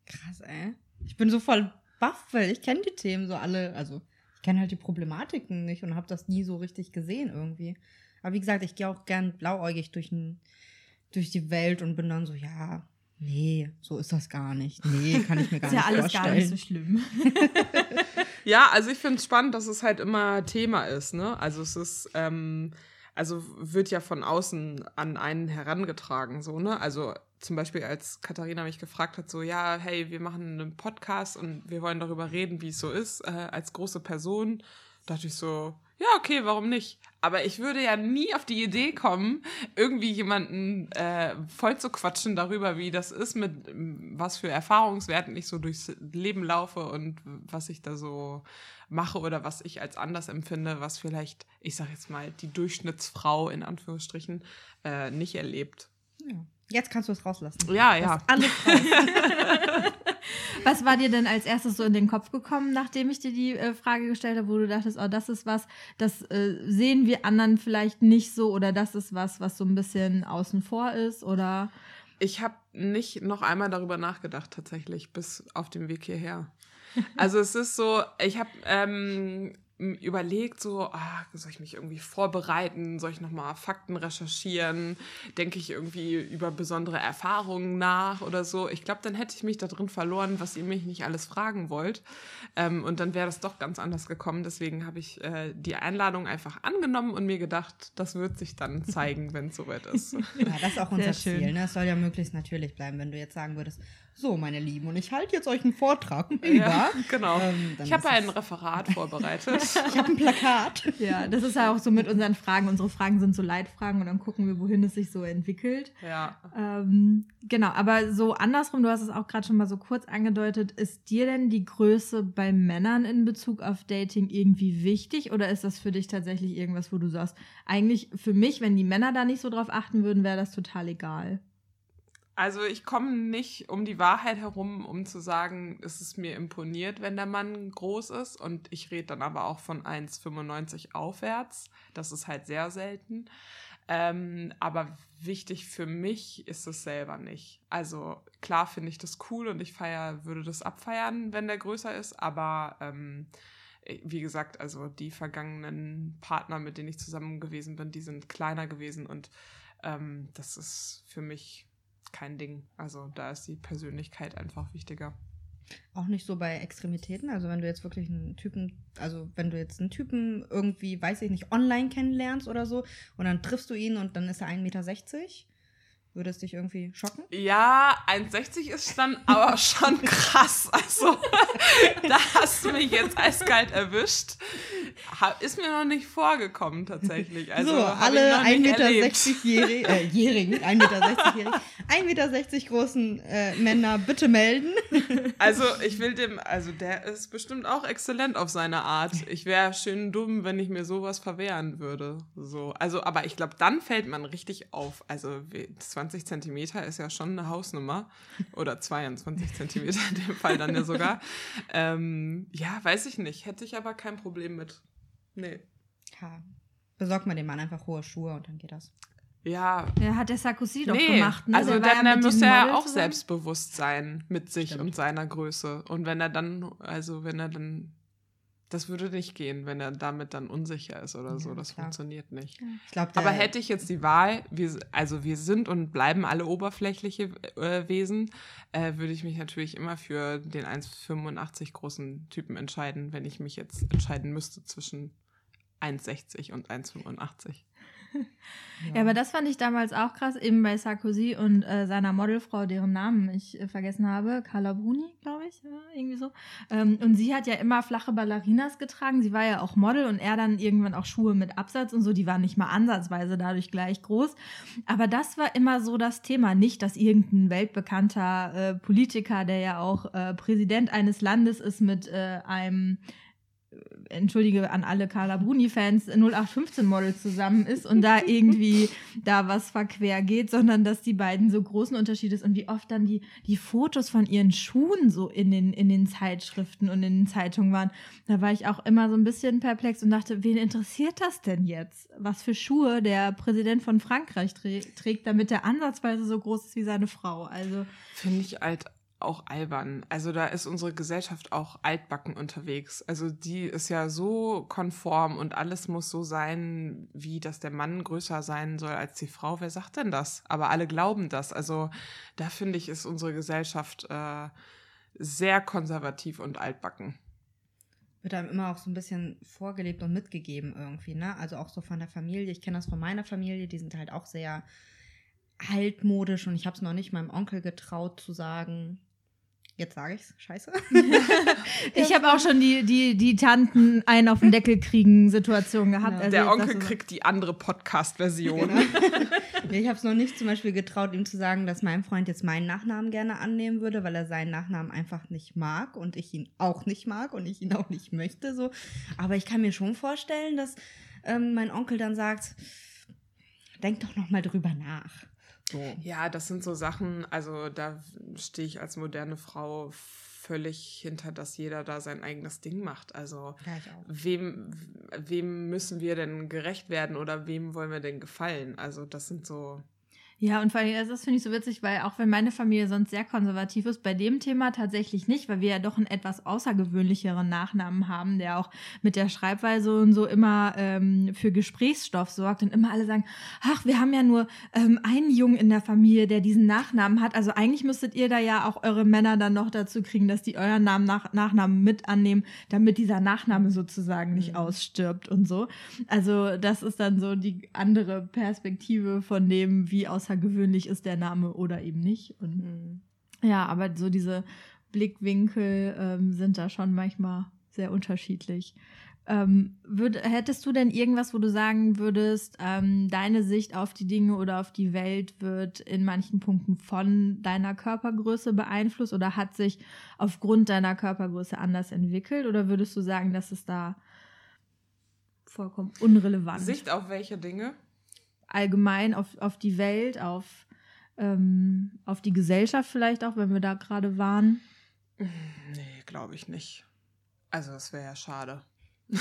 Krass, ey. Ich bin so voll baff, weil ich kenne die Themen so alle. Also, ich kenne halt die Problematiken nicht und habe das nie so richtig gesehen irgendwie. Aber wie gesagt, ich gehe auch gern blauäugig durch, ein, durch die Welt und bin dann so, ja, Nee, so ist das gar nicht. Nee, kann ich mir (laughs) gar nicht vorstellen. Ist ja alles gar nicht so schlimm. (laughs) ja, also ich finde es spannend, dass es halt immer Thema ist, ne? Also es ist, ähm, also wird ja von außen an einen herangetragen, so, ne? Also zum Beispiel als Katharina mich gefragt hat, so, ja, hey, wir machen einen Podcast und wir wollen darüber reden, wie es so ist, äh, als große Person, dachte ich so, ja, okay, warum nicht? Aber ich würde ja nie auf die Idee kommen, irgendwie jemanden äh, voll zu quatschen darüber, wie das ist, mit was für Erfahrungswerten ich so durchs Leben laufe und was ich da so mache oder was ich als anders empfinde, was vielleicht, ich sag jetzt mal, die Durchschnittsfrau in Anführungsstrichen äh, nicht erlebt. Ja. Jetzt kannst du es rauslassen. Ja, ja. Alles raus. (laughs) Was war dir denn als erstes so in den Kopf gekommen, nachdem ich dir die äh, Frage gestellt habe, wo du dachtest, oh, das ist was, das äh, sehen wir anderen vielleicht nicht so oder das ist was, was so ein bisschen außen vor ist oder? Ich habe nicht noch einmal darüber nachgedacht tatsächlich bis auf dem Weg hierher. Also es ist so, ich habe ähm, überlegt, so, ah, soll ich mich irgendwie vorbereiten, soll ich nochmal Fakten recherchieren, denke ich irgendwie über besondere Erfahrungen nach oder so. Ich glaube, dann hätte ich mich da drin verloren, was ihr mich nicht alles fragen wollt. Ähm, und dann wäre das doch ganz anders gekommen. Deswegen habe ich äh, die Einladung einfach angenommen und mir gedacht, das wird sich dann (laughs) zeigen, wenn es soweit ist. Ja, das ist auch unser Ziel. Ne? Es soll ja möglichst natürlich bleiben, wenn du jetzt sagen würdest, so, meine Lieben, und ich halte jetzt euch einen Vortrag (laughs) über. Ja, genau. Ähm, ich habe ein Referat vorbereitet. (laughs) ich habe ein Plakat. Ja, das ist ja auch so mit unseren Fragen. Unsere Fragen sind so Leitfragen und dann gucken wir, wohin es sich so entwickelt. Ja. Ähm, genau, aber so andersrum, du hast es auch gerade schon mal so kurz angedeutet, ist dir denn die Größe bei Männern in Bezug auf Dating irgendwie wichtig oder ist das für dich tatsächlich irgendwas, wo du sagst, eigentlich für mich, wenn die Männer da nicht so drauf achten würden, wäre das total egal? Also ich komme nicht um die Wahrheit herum, um zu sagen, es ist mir imponiert, wenn der Mann groß ist. Und ich rede dann aber auch von 1,95 aufwärts. Das ist halt sehr selten. Ähm, aber wichtig für mich ist es selber nicht. Also klar finde ich das cool und ich feier, würde das abfeiern, wenn der größer ist. Aber ähm, wie gesagt, also die vergangenen Partner, mit denen ich zusammen gewesen bin, die sind kleiner gewesen und ähm, das ist für mich kein Ding. Also da ist die Persönlichkeit einfach wichtiger. Auch nicht so bei Extremitäten. Also wenn du jetzt wirklich einen Typen, also wenn du jetzt einen Typen irgendwie, weiß ich nicht, online kennenlernst oder so und dann triffst du ihn und dann ist er 1,60 Meter würde es dich irgendwie schocken? Ja, 1,60 ist dann aber (laughs) schon krass. Also, (laughs) da hast du mich jetzt eiskalt erwischt. Ist mir noch nicht vorgekommen, tatsächlich. Also, so, alle 1,60 Meter äh, jährigen, 1,60 Meter 1,60 (laughs) Meter großen äh, Männer bitte melden. Also, ich will dem, also der ist bestimmt auch exzellent auf seine Art. Ich wäre schön dumm, wenn ich mir sowas verwehren würde. So, also, aber ich glaube, dann fällt man richtig auf. Also, 20 20 Zentimeter ist ja schon eine Hausnummer. Oder 22 Zentimeter in dem Fall dann ja sogar. (laughs) Ähm, ja, weiß ich nicht. Hätte ich aber kein Problem mit. Nee. Ja. Besorgt man dem Mann einfach hohe Schuhe und dann geht das. Ja. Ja, hat der Sarkozy doch nee, gemacht, ne? Also der dann, dann muss er auch zusammen. selbstbewusst sein mit sich Stimmt. und seiner Größe. Und wenn er dann, also wenn er dann das würde nicht gehen, wenn er damit dann unsicher ist oder ja, so. Das klar. funktioniert nicht. Glaub, Aber hätte ich jetzt die Wahl, wir, also wir sind und bleiben alle oberflächliche äh, Wesen, äh, würde ich mich natürlich immer für den 1,85 großen Typen entscheiden, wenn ich mich jetzt entscheiden müsste zwischen 1,60 und 1,85. Ja. aber das fand ich damals auch krass, eben bei Sarkozy und äh, seiner Modelfrau, deren Namen ich äh, vergessen habe, Carla Bruni, glaube ich, ja, irgendwie so. Ähm, und sie hat ja immer flache Ballerinas getragen. Sie war ja auch Model und er dann irgendwann auch Schuhe mit Absatz und so. Die waren nicht mal ansatzweise dadurch gleich groß. Aber das war immer so das Thema. Nicht, dass irgendein weltbekannter äh, Politiker, der ja auch äh, Präsident eines Landes ist, mit äh, einem entschuldige an alle Carla Bruni-Fans, 0815-Model zusammen ist und da irgendwie (laughs) da was verquer geht, sondern dass die beiden so großen Unterschiede ist und wie oft dann die, die Fotos von ihren Schuhen so in den, in den Zeitschriften und in den Zeitungen waren. Da war ich auch immer so ein bisschen perplex und dachte, wen interessiert das denn jetzt? Was für Schuhe der Präsident von Frankreich trägt, damit er ansatzweise so groß ist wie seine Frau. Also. Finde ich halt auch albern. Also da ist unsere Gesellschaft auch altbacken unterwegs. Also die ist ja so konform und alles muss so sein, wie dass der Mann größer sein soll als die Frau. Wer sagt denn das? Aber alle glauben das. Also da finde ich, ist unsere Gesellschaft äh, sehr konservativ und altbacken. Wird einem immer auch so ein bisschen vorgelebt und mitgegeben irgendwie, ne? Also auch so von der Familie. Ich kenne das von meiner Familie, die sind halt auch sehr altmodisch und ich habe es noch nicht meinem Onkel getraut zu sagen. Jetzt sage ich's, scheiße. (laughs) ich habe auch schon die, die, die Tanten einen auf den Deckel kriegen Situation gehabt. Ja. Also der Onkel kriegt die andere Podcast-Version. Genau. (laughs) (laughs) ich habe es noch nicht zum Beispiel getraut, ihm zu sagen, dass mein Freund jetzt meinen Nachnamen gerne annehmen würde, weil er seinen Nachnamen einfach nicht mag und ich ihn auch nicht mag und ich ihn auch nicht möchte. So. Aber ich kann mir schon vorstellen, dass ähm, mein Onkel dann sagt, denk doch noch mal drüber nach. So. Ja, das sind so Sachen, also da stehe ich als moderne Frau völlig hinter, dass jeder da sein eigenes Ding macht. Also ja, wem, wem müssen wir denn gerecht werden oder wem wollen wir denn gefallen? Also das sind so ja, und vor allem, also das finde ich so witzig, weil auch wenn meine Familie sonst sehr konservativ ist, bei dem Thema tatsächlich nicht, weil wir ja doch einen etwas außergewöhnlicheren Nachnamen haben, der auch mit der Schreibweise und so immer ähm, für Gesprächsstoff sorgt und immer alle sagen, ach, wir haben ja nur ähm, einen Jungen in der Familie, der diesen Nachnamen hat. Also eigentlich müsstet ihr da ja auch eure Männer dann noch dazu kriegen, dass die euren Namen nach, Nachnamen mit annehmen, damit dieser Nachname sozusagen nicht mhm. ausstirbt und so. Also das ist dann so die andere Perspektive von dem, wie aus außergewöhnlich ist der Name oder eben nicht. Und mhm. ja, aber so diese Blickwinkel ähm, sind da schon manchmal sehr unterschiedlich. Ähm, würd, hättest du denn irgendwas, wo du sagen würdest, ähm, deine Sicht auf die Dinge oder auf die Welt wird in manchen Punkten von deiner Körpergröße beeinflusst oder hat sich aufgrund deiner Körpergröße anders entwickelt? Oder würdest du sagen, dass es da vollkommen unrelevant? Sicht auf welche Dinge? Allgemein auf, auf die Welt, auf, ähm, auf die Gesellschaft vielleicht auch, wenn wir da gerade waren? Nee, glaube ich nicht. Also das wäre ja schade. (laughs)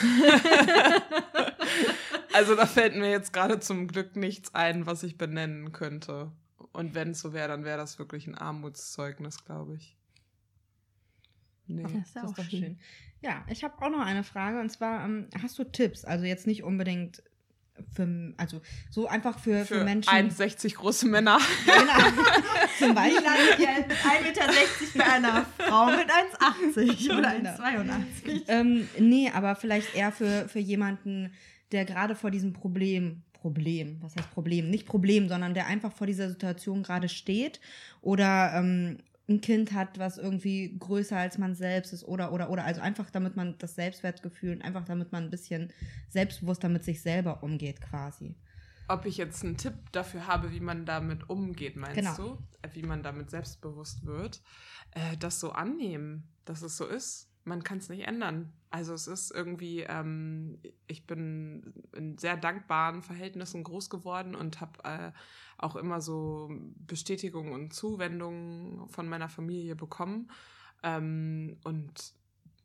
also da fällt mir jetzt gerade zum Glück nichts ein, was ich benennen könnte. Und wenn es so wäre, dann wäre das wirklich ein Armutszeugnis, glaube ich. Nee, das ist, das ist doch schön. schön. Ja, ich habe auch noch eine Frage und zwar ähm, hast du Tipps? Also jetzt nicht unbedingt für, also so einfach für, für, für Menschen. 1,60 große Männer. Genau. (laughs) Zum Beispiel. Wie landet mit 1,60 Meter bei einer Frau mit 1,80 oder 1,82? Genau. Ähm, nee, aber vielleicht eher für, für jemanden, der gerade vor diesem Problem Problem, was heißt Problem? Nicht Problem, sondern der einfach vor dieser Situation gerade steht oder ähm, ein Kind hat, was irgendwie größer als man selbst ist oder oder oder also einfach damit man das Selbstwertgefühl einfach damit man ein bisschen selbstbewusster mit sich selber umgeht quasi. Ob ich jetzt einen Tipp dafür habe, wie man damit umgeht, meinst genau. du? Äh, wie man damit selbstbewusst wird? Äh, das so annehmen, dass es so ist. Man kann es nicht ändern. Also es ist irgendwie, ähm, ich bin in sehr dankbaren Verhältnissen groß geworden und habe äh, auch immer so Bestätigung und Zuwendung von meiner Familie bekommen. Ähm, und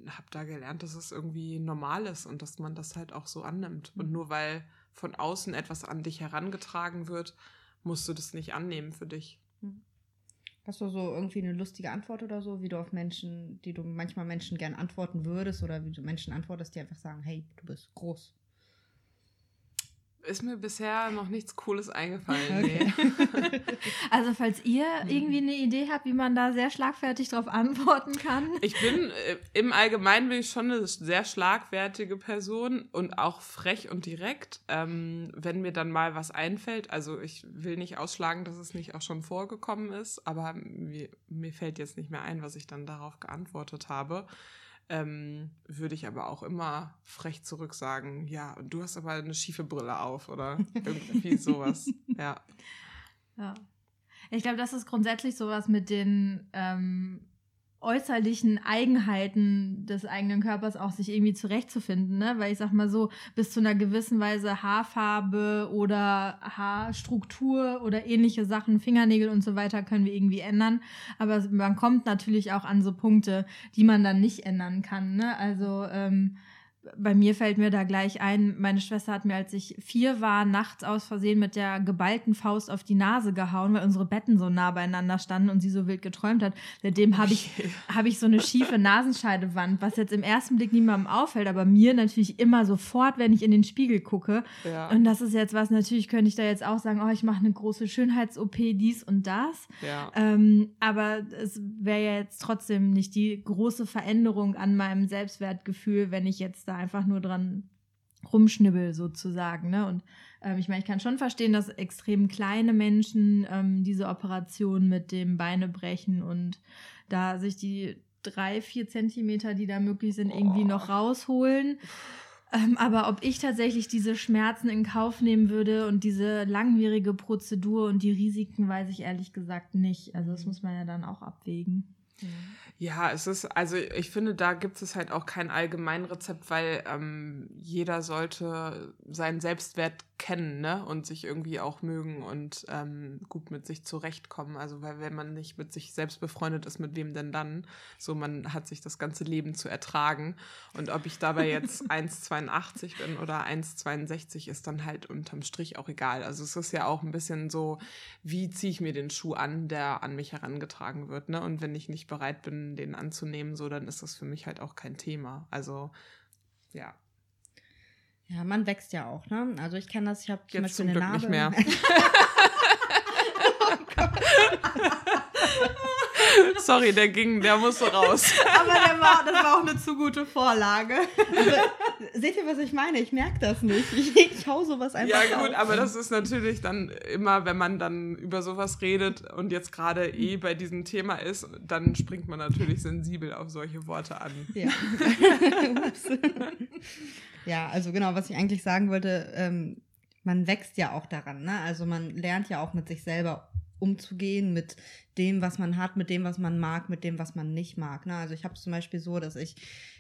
habe da gelernt, dass es irgendwie normal ist und dass man das halt auch so annimmt. Und mhm. nur weil von außen etwas an dich herangetragen wird, musst du das nicht annehmen für dich. Mhm. Hast du so irgendwie eine lustige Antwort oder so, wie du auf Menschen, die du manchmal Menschen gern antworten würdest oder wie du Menschen antwortest, die einfach sagen, hey, du bist groß? Ist mir bisher noch nichts Cooles eingefallen. Okay. Nee. (laughs) also falls ihr irgendwie eine Idee habt, wie man da sehr schlagfertig darauf antworten kann. Ich bin äh, im Allgemeinen bin ich schon eine sehr schlagfertige Person und auch frech und direkt. Ähm, wenn mir dann mal was einfällt, also ich will nicht ausschlagen, dass es nicht auch schon vorgekommen ist, aber mir, mir fällt jetzt nicht mehr ein, was ich dann darauf geantwortet habe ähm, würde ich aber auch immer frech zurück sagen, ja, du hast aber eine schiefe Brille auf oder irgendwie sowas. (laughs) Ja. Ja. Ich glaube, das ist grundsätzlich sowas mit den ähm, äußerlichen Eigenheiten des eigenen Körpers auch sich irgendwie zurechtzufinden, ne? Weil ich sag mal so, bis zu einer gewissen Weise Haarfarbe oder Haarstruktur oder ähnliche Sachen, Fingernägel und so weiter können wir irgendwie ändern. Aber man kommt natürlich auch an so Punkte, die man dann nicht ändern kann, ne? Also, ähm, bei mir fällt mir da gleich ein, meine Schwester hat mir, als ich vier war, nachts aus Versehen mit der geballten Faust auf die Nase gehauen, weil unsere Betten so nah beieinander standen und sie so wild geträumt hat. Seitdem habe ich, (laughs) hab ich so eine schiefe Nasenscheidewand, was jetzt im ersten Blick niemandem auffällt, aber mir natürlich immer sofort, wenn ich in den Spiegel gucke. Ja. Und das ist jetzt was, natürlich könnte ich da jetzt auch sagen, oh, ich mache eine große Schönheits-OP, dies und das. Ja. Ähm, aber es wäre ja jetzt trotzdem nicht die große Veränderung an meinem Selbstwertgefühl, wenn ich jetzt da einfach nur dran rumschnibbel sozusagen. Ne? Und ähm, ich meine, ich kann schon verstehen, dass extrem kleine Menschen ähm, diese Operation mit dem Beine brechen und da sich die drei, vier Zentimeter, die da möglich sind, irgendwie Oh. noch rausholen. Ähm, aber ob ich tatsächlich diese Schmerzen in Kauf nehmen würde und diese langwierige Prozedur und die Risiken, weiß ich ehrlich gesagt nicht. Also das muss man ja dann auch abwägen. Ja, es ist, also ich finde, da gibt es halt auch kein Allgemeinrezept, weil ähm, jeder sollte seinen Selbstwert kennen, ne? Und sich irgendwie auch mögen und ähm, gut mit sich zurechtkommen. Also, weil wenn man nicht mit sich selbst befreundet ist, mit wem denn dann? So, man hat sich das ganze Leben zu ertragen. Und ob ich dabei jetzt (laughs) 1,82 bin oder 1,62 ist dann halt unterm Strich auch egal. Also es ist ja auch ein bisschen so, wie ziehe ich mir den Schuh an, der an mich herangetragen wird, ne? Und wenn ich nicht bereit bin, den anzunehmen, so, dann ist das für mich halt auch kein Thema. Also, ja. Ja, man wächst ja auch, ne? Also ich kenne das, ich habe zum Jetzt Beispiel zum Glück nicht (laughs) (laughs) Sorry, der ging, der musste raus. Aber der war, das war auch eine zu gute Vorlage. Also, (laughs) seht ihr, was ich meine? Ich merke das nicht. Ich, ich hau sowas einfach Ja, gut, raus. aber das ist natürlich dann immer, wenn man dann über sowas redet und jetzt gerade eh bei diesem Thema ist, dann springt man natürlich sensibel auf solche Worte an. Ja. (laughs) Ja, also genau, was ich eigentlich sagen wollte, ähm, man wächst ja auch daran, ne? Also man lernt ja auch mit sich selber umzugehen, mit dem, was man hat, mit dem, was man mag, mit dem, was man nicht mag. Ne? Also ich habe es zum Beispiel so, dass ich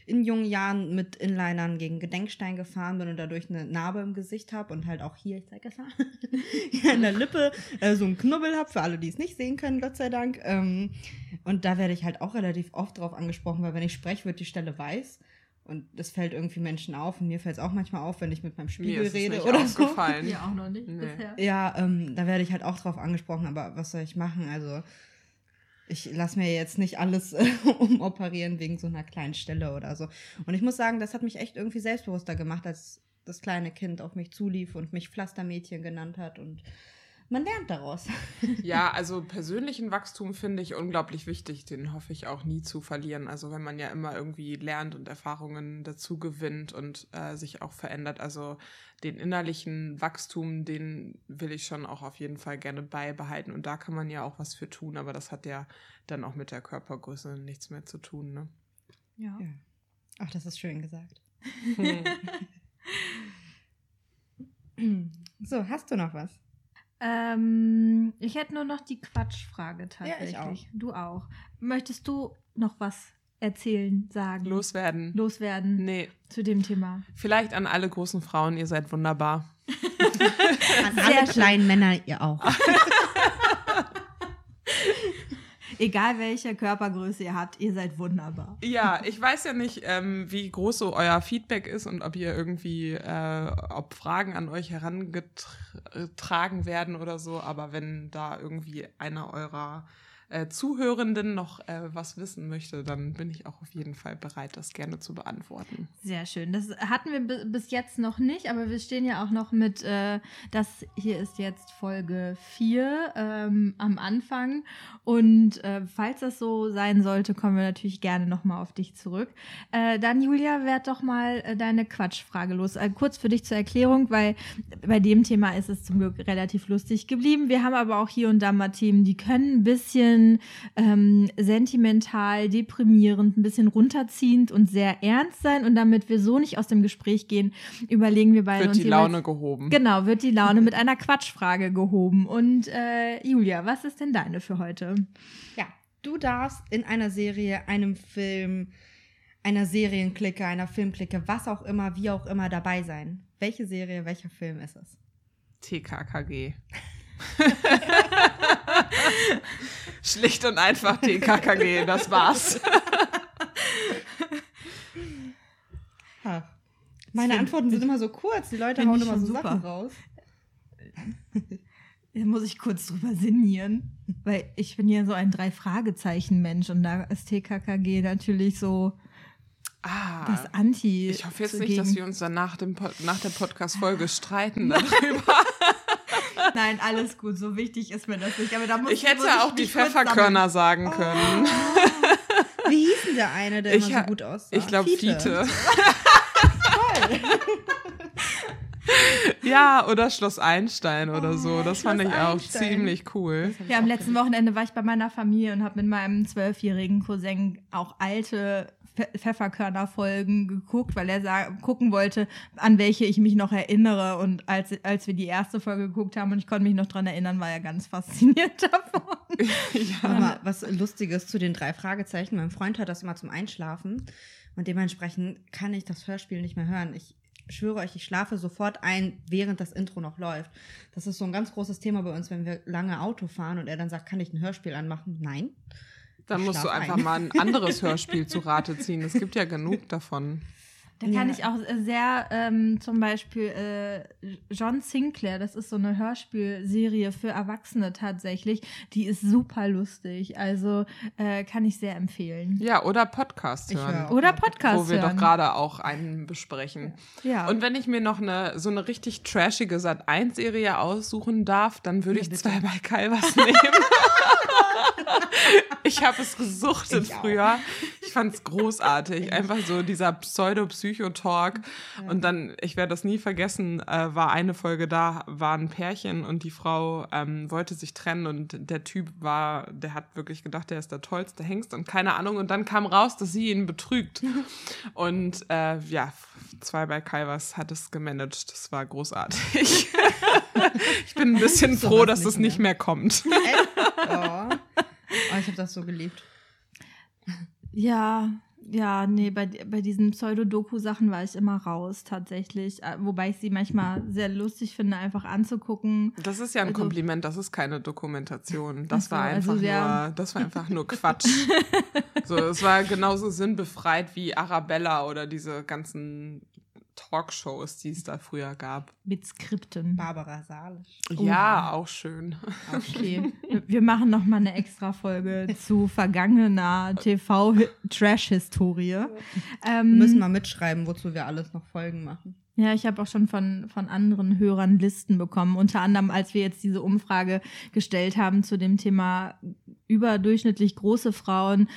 in jungen Jahren mit Inlinern gegen Gedenkstein gefahren bin und dadurch eine Narbe im Gesicht habe und halt auch hier, ich zeige es mal, (laughs) hier an der Lippe äh, so einen Knubbel habe, für alle, die es nicht sehen können, Gott sei Dank. Ähm, und da werde ich halt auch relativ oft drauf angesprochen, weil wenn ich spreche, wird die Stelle weiß. Und das fällt irgendwie Menschen auf. Und mir fällt es auch manchmal auf, wenn ich mit meinem Mir Spiegel rede nicht oder so. Ja, auch noch nicht Nee. bisher. Ja, ähm, da werde ich halt auch drauf angesprochen, aber was soll ich machen? Also, ich lasse mir jetzt nicht alles (laughs) äh, umoperieren wegen so einer kleinen Stelle oder so. Und ich muss sagen, das hat mich echt irgendwie selbstbewusster gemacht, als das kleine Kind auf mich zulief und mich Pflastermädchen genannt hat. Und man lernt daraus. (laughs) Ja, also persönlichen Wachstum finde ich unglaublich wichtig. Den hoffe ich auch nie zu verlieren. Also wenn man ja immer irgendwie lernt und Erfahrungen dazu gewinnt und äh, sich auch verändert. Also den innerlichen Wachstum, den will ich schon auch auf jeden Fall gerne beibehalten. Und da kann man ja auch was für tun. Aber das hat ja dann auch mit der Körpergröße nichts mehr zu tun. Ne? Ja. Ja. Ach, das ist schön gesagt. (laughs) (laughs) So, hast du noch was? Ähm, ich hätte nur noch die Quatschfrage Ja, tatsächlich. ich auch. Du auch. Möchtest du noch was erzählen, sagen, Loswerden. loswerden Nee, zu dem Thema? vielleicht an alle großen Frauen, ihr seid wunderbar. (laughs) An Sehr alle schön. kleinen Männer, ihr auch. (laughs) Egal welche Körpergröße ihr habt, ihr seid wunderbar. Ja, ich weiß ja nicht, ähm, wie groß so euer Feedback ist und ob ihr irgendwie, äh, ob Fragen an euch herangetragen werden oder so, aber wenn da irgendwie einer eurer äh, Zuhörenden noch äh, was wissen möchte, dann bin ich auch auf jeden Fall bereit, das gerne zu beantworten. Sehr schön. Das hatten wir bi- bis jetzt noch nicht, aber wir stehen ja auch noch mit, äh, das hier ist jetzt Folge 4 ähm, am Anfang. Und äh, falls das so sein sollte, kommen wir natürlich gerne nochmal auf dich zurück. Äh, dann, Julia, werd doch mal deine Quatschfrage los. Kurz für dich zur Erklärung, weil bei dem Thema ist es zum Glück relativ lustig geblieben. Wir haben aber auch hier und da mal Themen, die können ein bisschen ähm, sentimental, deprimierend, ein bisschen runterziehend und sehr ernst sein. Und damit wir so nicht aus dem Gespräch gehen, überlegen wir beide Wird uns die jeweils- Laune gehoben. Genau, wird die Laune (laughs) mit einer Quatschfrage gehoben. Und äh, Julia, was ist denn deine für heute? Ja, du darfst in einer Serie, einem Film, einer Serienklicke, einer Filmklicke, was auch immer, wie auch immer dabei sein. Welche Serie, welcher Film ist es? TKKG. (laughs) (laughs) Schlicht und einfach TKKG, das war's. (laughs) Ha. Meine Find- Antworten sind immer so kurz, die Leute hauen immer so super. Sachen raus. Da muss ich kurz drüber sinnieren, weil ich bin ja so ein Drei-Fragezeichen-Mensch und da ist TKKG natürlich so Ah, das Anti. ich hoffe jetzt nicht, dass wir uns dann nach, dem nach der Podcast-Folge (laughs) streiten darüber. Nein, alles gut, so wichtig ist mir das nicht. Aber da muss Ich hätte muss auch die Pfefferkörner sagen können. (laughs) Wie hieß denn der eine, der Ich immer so gut aussah? Ich glaube, Fiete. Toll. (laughs) Ja, oder Schloss Einstein oder so. Das fand Schloss ich auch Einstein. ziemlich cool. Ja, am letzten Wochenende war ich bei meiner Familie und habe mit meinem zwölfjährigen Cousin auch alte Pfefferkörner-Folgen geguckt, weil er gucken wollte, an welche ich mich noch erinnere. Und als, als wir die erste Folge geguckt haben und ich konnte mich noch dran erinnern, war er ganz fasziniert (laughs) davon. Sag mal, was Lustiges zu den drei Fragezeichen. Mein Freund hört das immer zum Einschlafen und dementsprechend kann ich das Hörspiel nicht mehr hören. Ich schwöre euch, ich schlafe sofort ein, während das Intro noch läuft. Das ist so ein ganz großes Thema bei uns, wenn wir lange Auto fahren und er dann sagt, kann ich ein Hörspiel anmachen? Nein. Dann musst du einfach ein. mal ein anderes (laughs) Hörspiel zu Rate ziehen. Es gibt ja genug davon. Da kann Ja. ich auch äh, sehr ähm, zum Beispiel äh, John Sinclair, das ist so eine Hörspielserie für Erwachsene tatsächlich, die ist super lustig. Also äh, kann ich sehr empfehlen. Ja, oder Podcast hören. höre auch. Oder Podcast wo wir hören. doch gerade auch einen besprechen. Ja. Und wenn ich mir noch eine so eine richtig trashige Sat1-Serie aussuchen darf, dann würde Ja, ich bitte. zwei bei Calvas (laughs) nehmen. (laughs) ich habe es gesuchtet Ich früher. Ich fand es großartig. Einfach so dieser Pseudo-Psycho-Talk. Und dann, ich werde das nie vergessen, äh, war eine Folge da, war ein Pärchen und die Frau ähm, wollte sich trennen und der Typ war, der hat wirklich gedacht, der ist der tollste Hengst und keine Ahnung. Und dann kam raus, dass sie ihn betrügt. (laughs) Und äh, ja, zwei bei Calvas hat es gemanagt. Das war großartig. (laughs) ich bin ein bisschen froh, dass es nicht mehr kommt. Echt? Oh. oh, ich habe das so geliebt. Ja, ja, nee, bei, bei diesen Pseudo-Doku-Sachen war ich immer raus, tatsächlich. Äh, Wobei ich sie manchmal sehr lustig finde, einfach anzugucken. Das ist ja ein Also- Kompliment, das ist keine Dokumentation. Das so, war einfach also ja. nur, das war einfach nur Quatsch. (laughs) so, es war genauso sinnbefreit wie Arabella oder diese ganzen Talkshows, die es da früher gab. Mit Skripten. Barbara Salisch. Ja, auch schön. Okay, wir- wir machen noch mal eine extra Folge (laughs) zu vergangener TV-Trash-Historie. Wir Ähm, müssen mal mitschreiben, wozu wir alles noch Folgen machen. Ja, ich habe auch schon von, von anderen Hörern Listen bekommen. Unter anderem, als wir jetzt diese Umfrage gestellt haben zu dem Thema überdurchschnittlich große Frauen,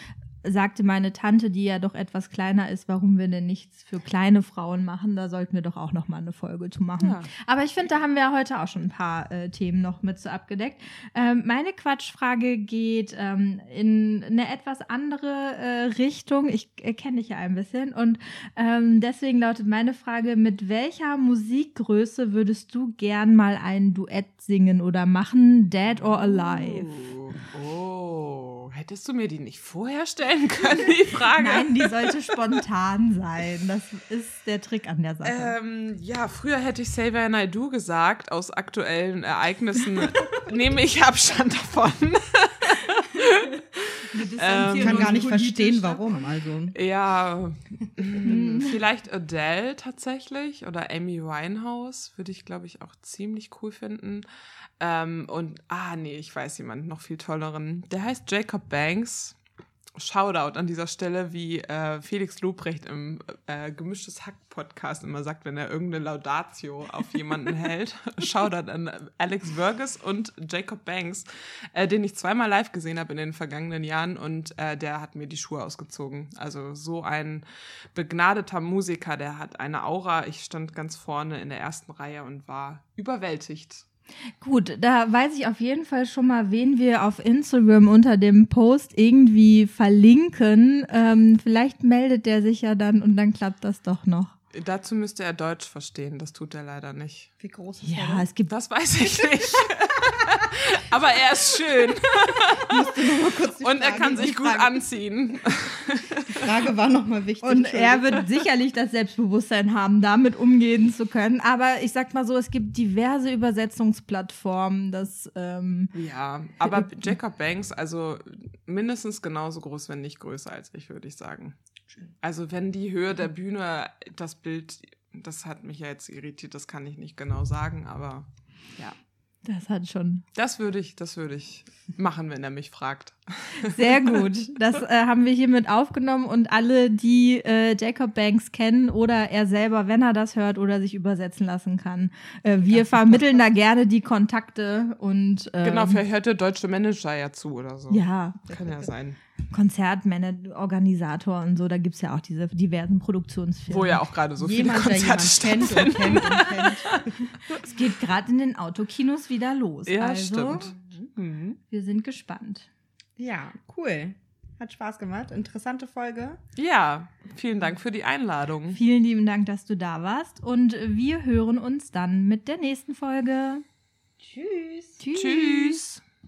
sagte meine Tante, die ja doch etwas kleiner ist, warum wir denn nichts für kleine Frauen machen. Da sollten wir doch auch noch mal eine Folge zu machen. Ja. Aber ich finde, da haben wir heute auch schon ein paar äh, Themen noch mit so abgedeckt. Ähm, meine Quatschfrage geht ähm, in eine etwas andere äh, Richtung. Ich äh, kenne dich ja ein bisschen und ähm, deswegen lautet meine Frage: Mit welcher Musikgröße würdest du gern mal ein Duett singen oder machen, Dead or Alive? Oh, oh, hättest du mir die nicht vorher stellen können, die (laughs) Frage? Nein, die sollte spontan sein. Das ist der Trick an der Sache. Ähm, ja, früher hätte ich Xavier Naidoo gesagt. Aus aktuellen Ereignissen (laughs) nehme ich Abstand davon. (laughs) Ich ähm, kann gar nicht verstehen, warum. Also, Ja, mm, vielleicht Adele tatsächlich oder Amy Winehouse würde ich, glaube ich, auch ziemlich cool finden. Ähm, und, ah, nee, ich weiß jemanden noch viel tolleren. Der heißt Jacob Banks. Shoutout an dieser Stelle, wie äh, Felix Lobrecht im äh, Gemischtes Hack-Podcast immer sagt, wenn er irgendeine Laudatio auf jemanden hält. (laughs) Shoutout an Alex Verges und Jacob Banks, äh, den ich zweimal live gesehen habe in den vergangenen Jahren und äh, der hat mir die Schuhe ausgezogen. Also so ein begnadeter Musiker, der hat eine Aura. Ich stand ganz vorne in der ersten Reihe und war überwältigt. Gut, da weiß ich auf jeden Fall schon mal, wen wir auf Instagram unter dem Post irgendwie verlinken. Ähm, vielleicht meldet der sich ja dann und dann klappt das doch noch. Dazu müsste er Deutsch verstehen, das tut er leider nicht. wie groß ist Ja, es gibt Das weiß ich nicht. (laughs) Aber er ist schön und er kann sich gut anziehen. Die Frage war nochmal wichtig. Und er wird sicherlich das Selbstbewusstsein haben, damit umgehen zu können. Aber ich sag mal so, es gibt diverse Übersetzungsplattformen. Das, ähm, Ja, aber Jacob Banks, also mindestens genauso groß, wenn nicht größer als ich, würde ich sagen. Also wenn die Höhe der Bühne, das Bild, das hat mich ja jetzt irritiert, das kann ich nicht genau sagen, aber ja. Das hat schon Das würde ich, das würde ich machen, wenn er mich fragt. (laughs) sehr gut. Das äh, haben wir hiermit aufgenommen und alle, die äh, Jacob Banks kennen oder er selber, wenn er das hört oder sich übersetzen lassen kann, äh, wir vermitteln da gerne die Kontakte und ähm, Genau, vielleicht hört der deutsche Manager ja zu oder so. ja, Kann ja sein. Konzertmanager-Organisator und so. Da gibt es ja auch diese diversen Produktionsfirmen. Wo ja auch gerade so Jemand, viele Konzerte kennt und stattfinden. (laughs) kennt und kennt. Es geht gerade in den Autokinos wieder los. Ja, also, stimmt. Mhm. Wir sind gespannt. Ja, cool. Hat Spaß gemacht. Interessante Folge. Ja, vielen Dank für die Einladung. Vielen lieben Dank, dass du da warst. Und wir hören uns dann mit der nächsten Folge. Tschüss. Tschüss. Tschüss.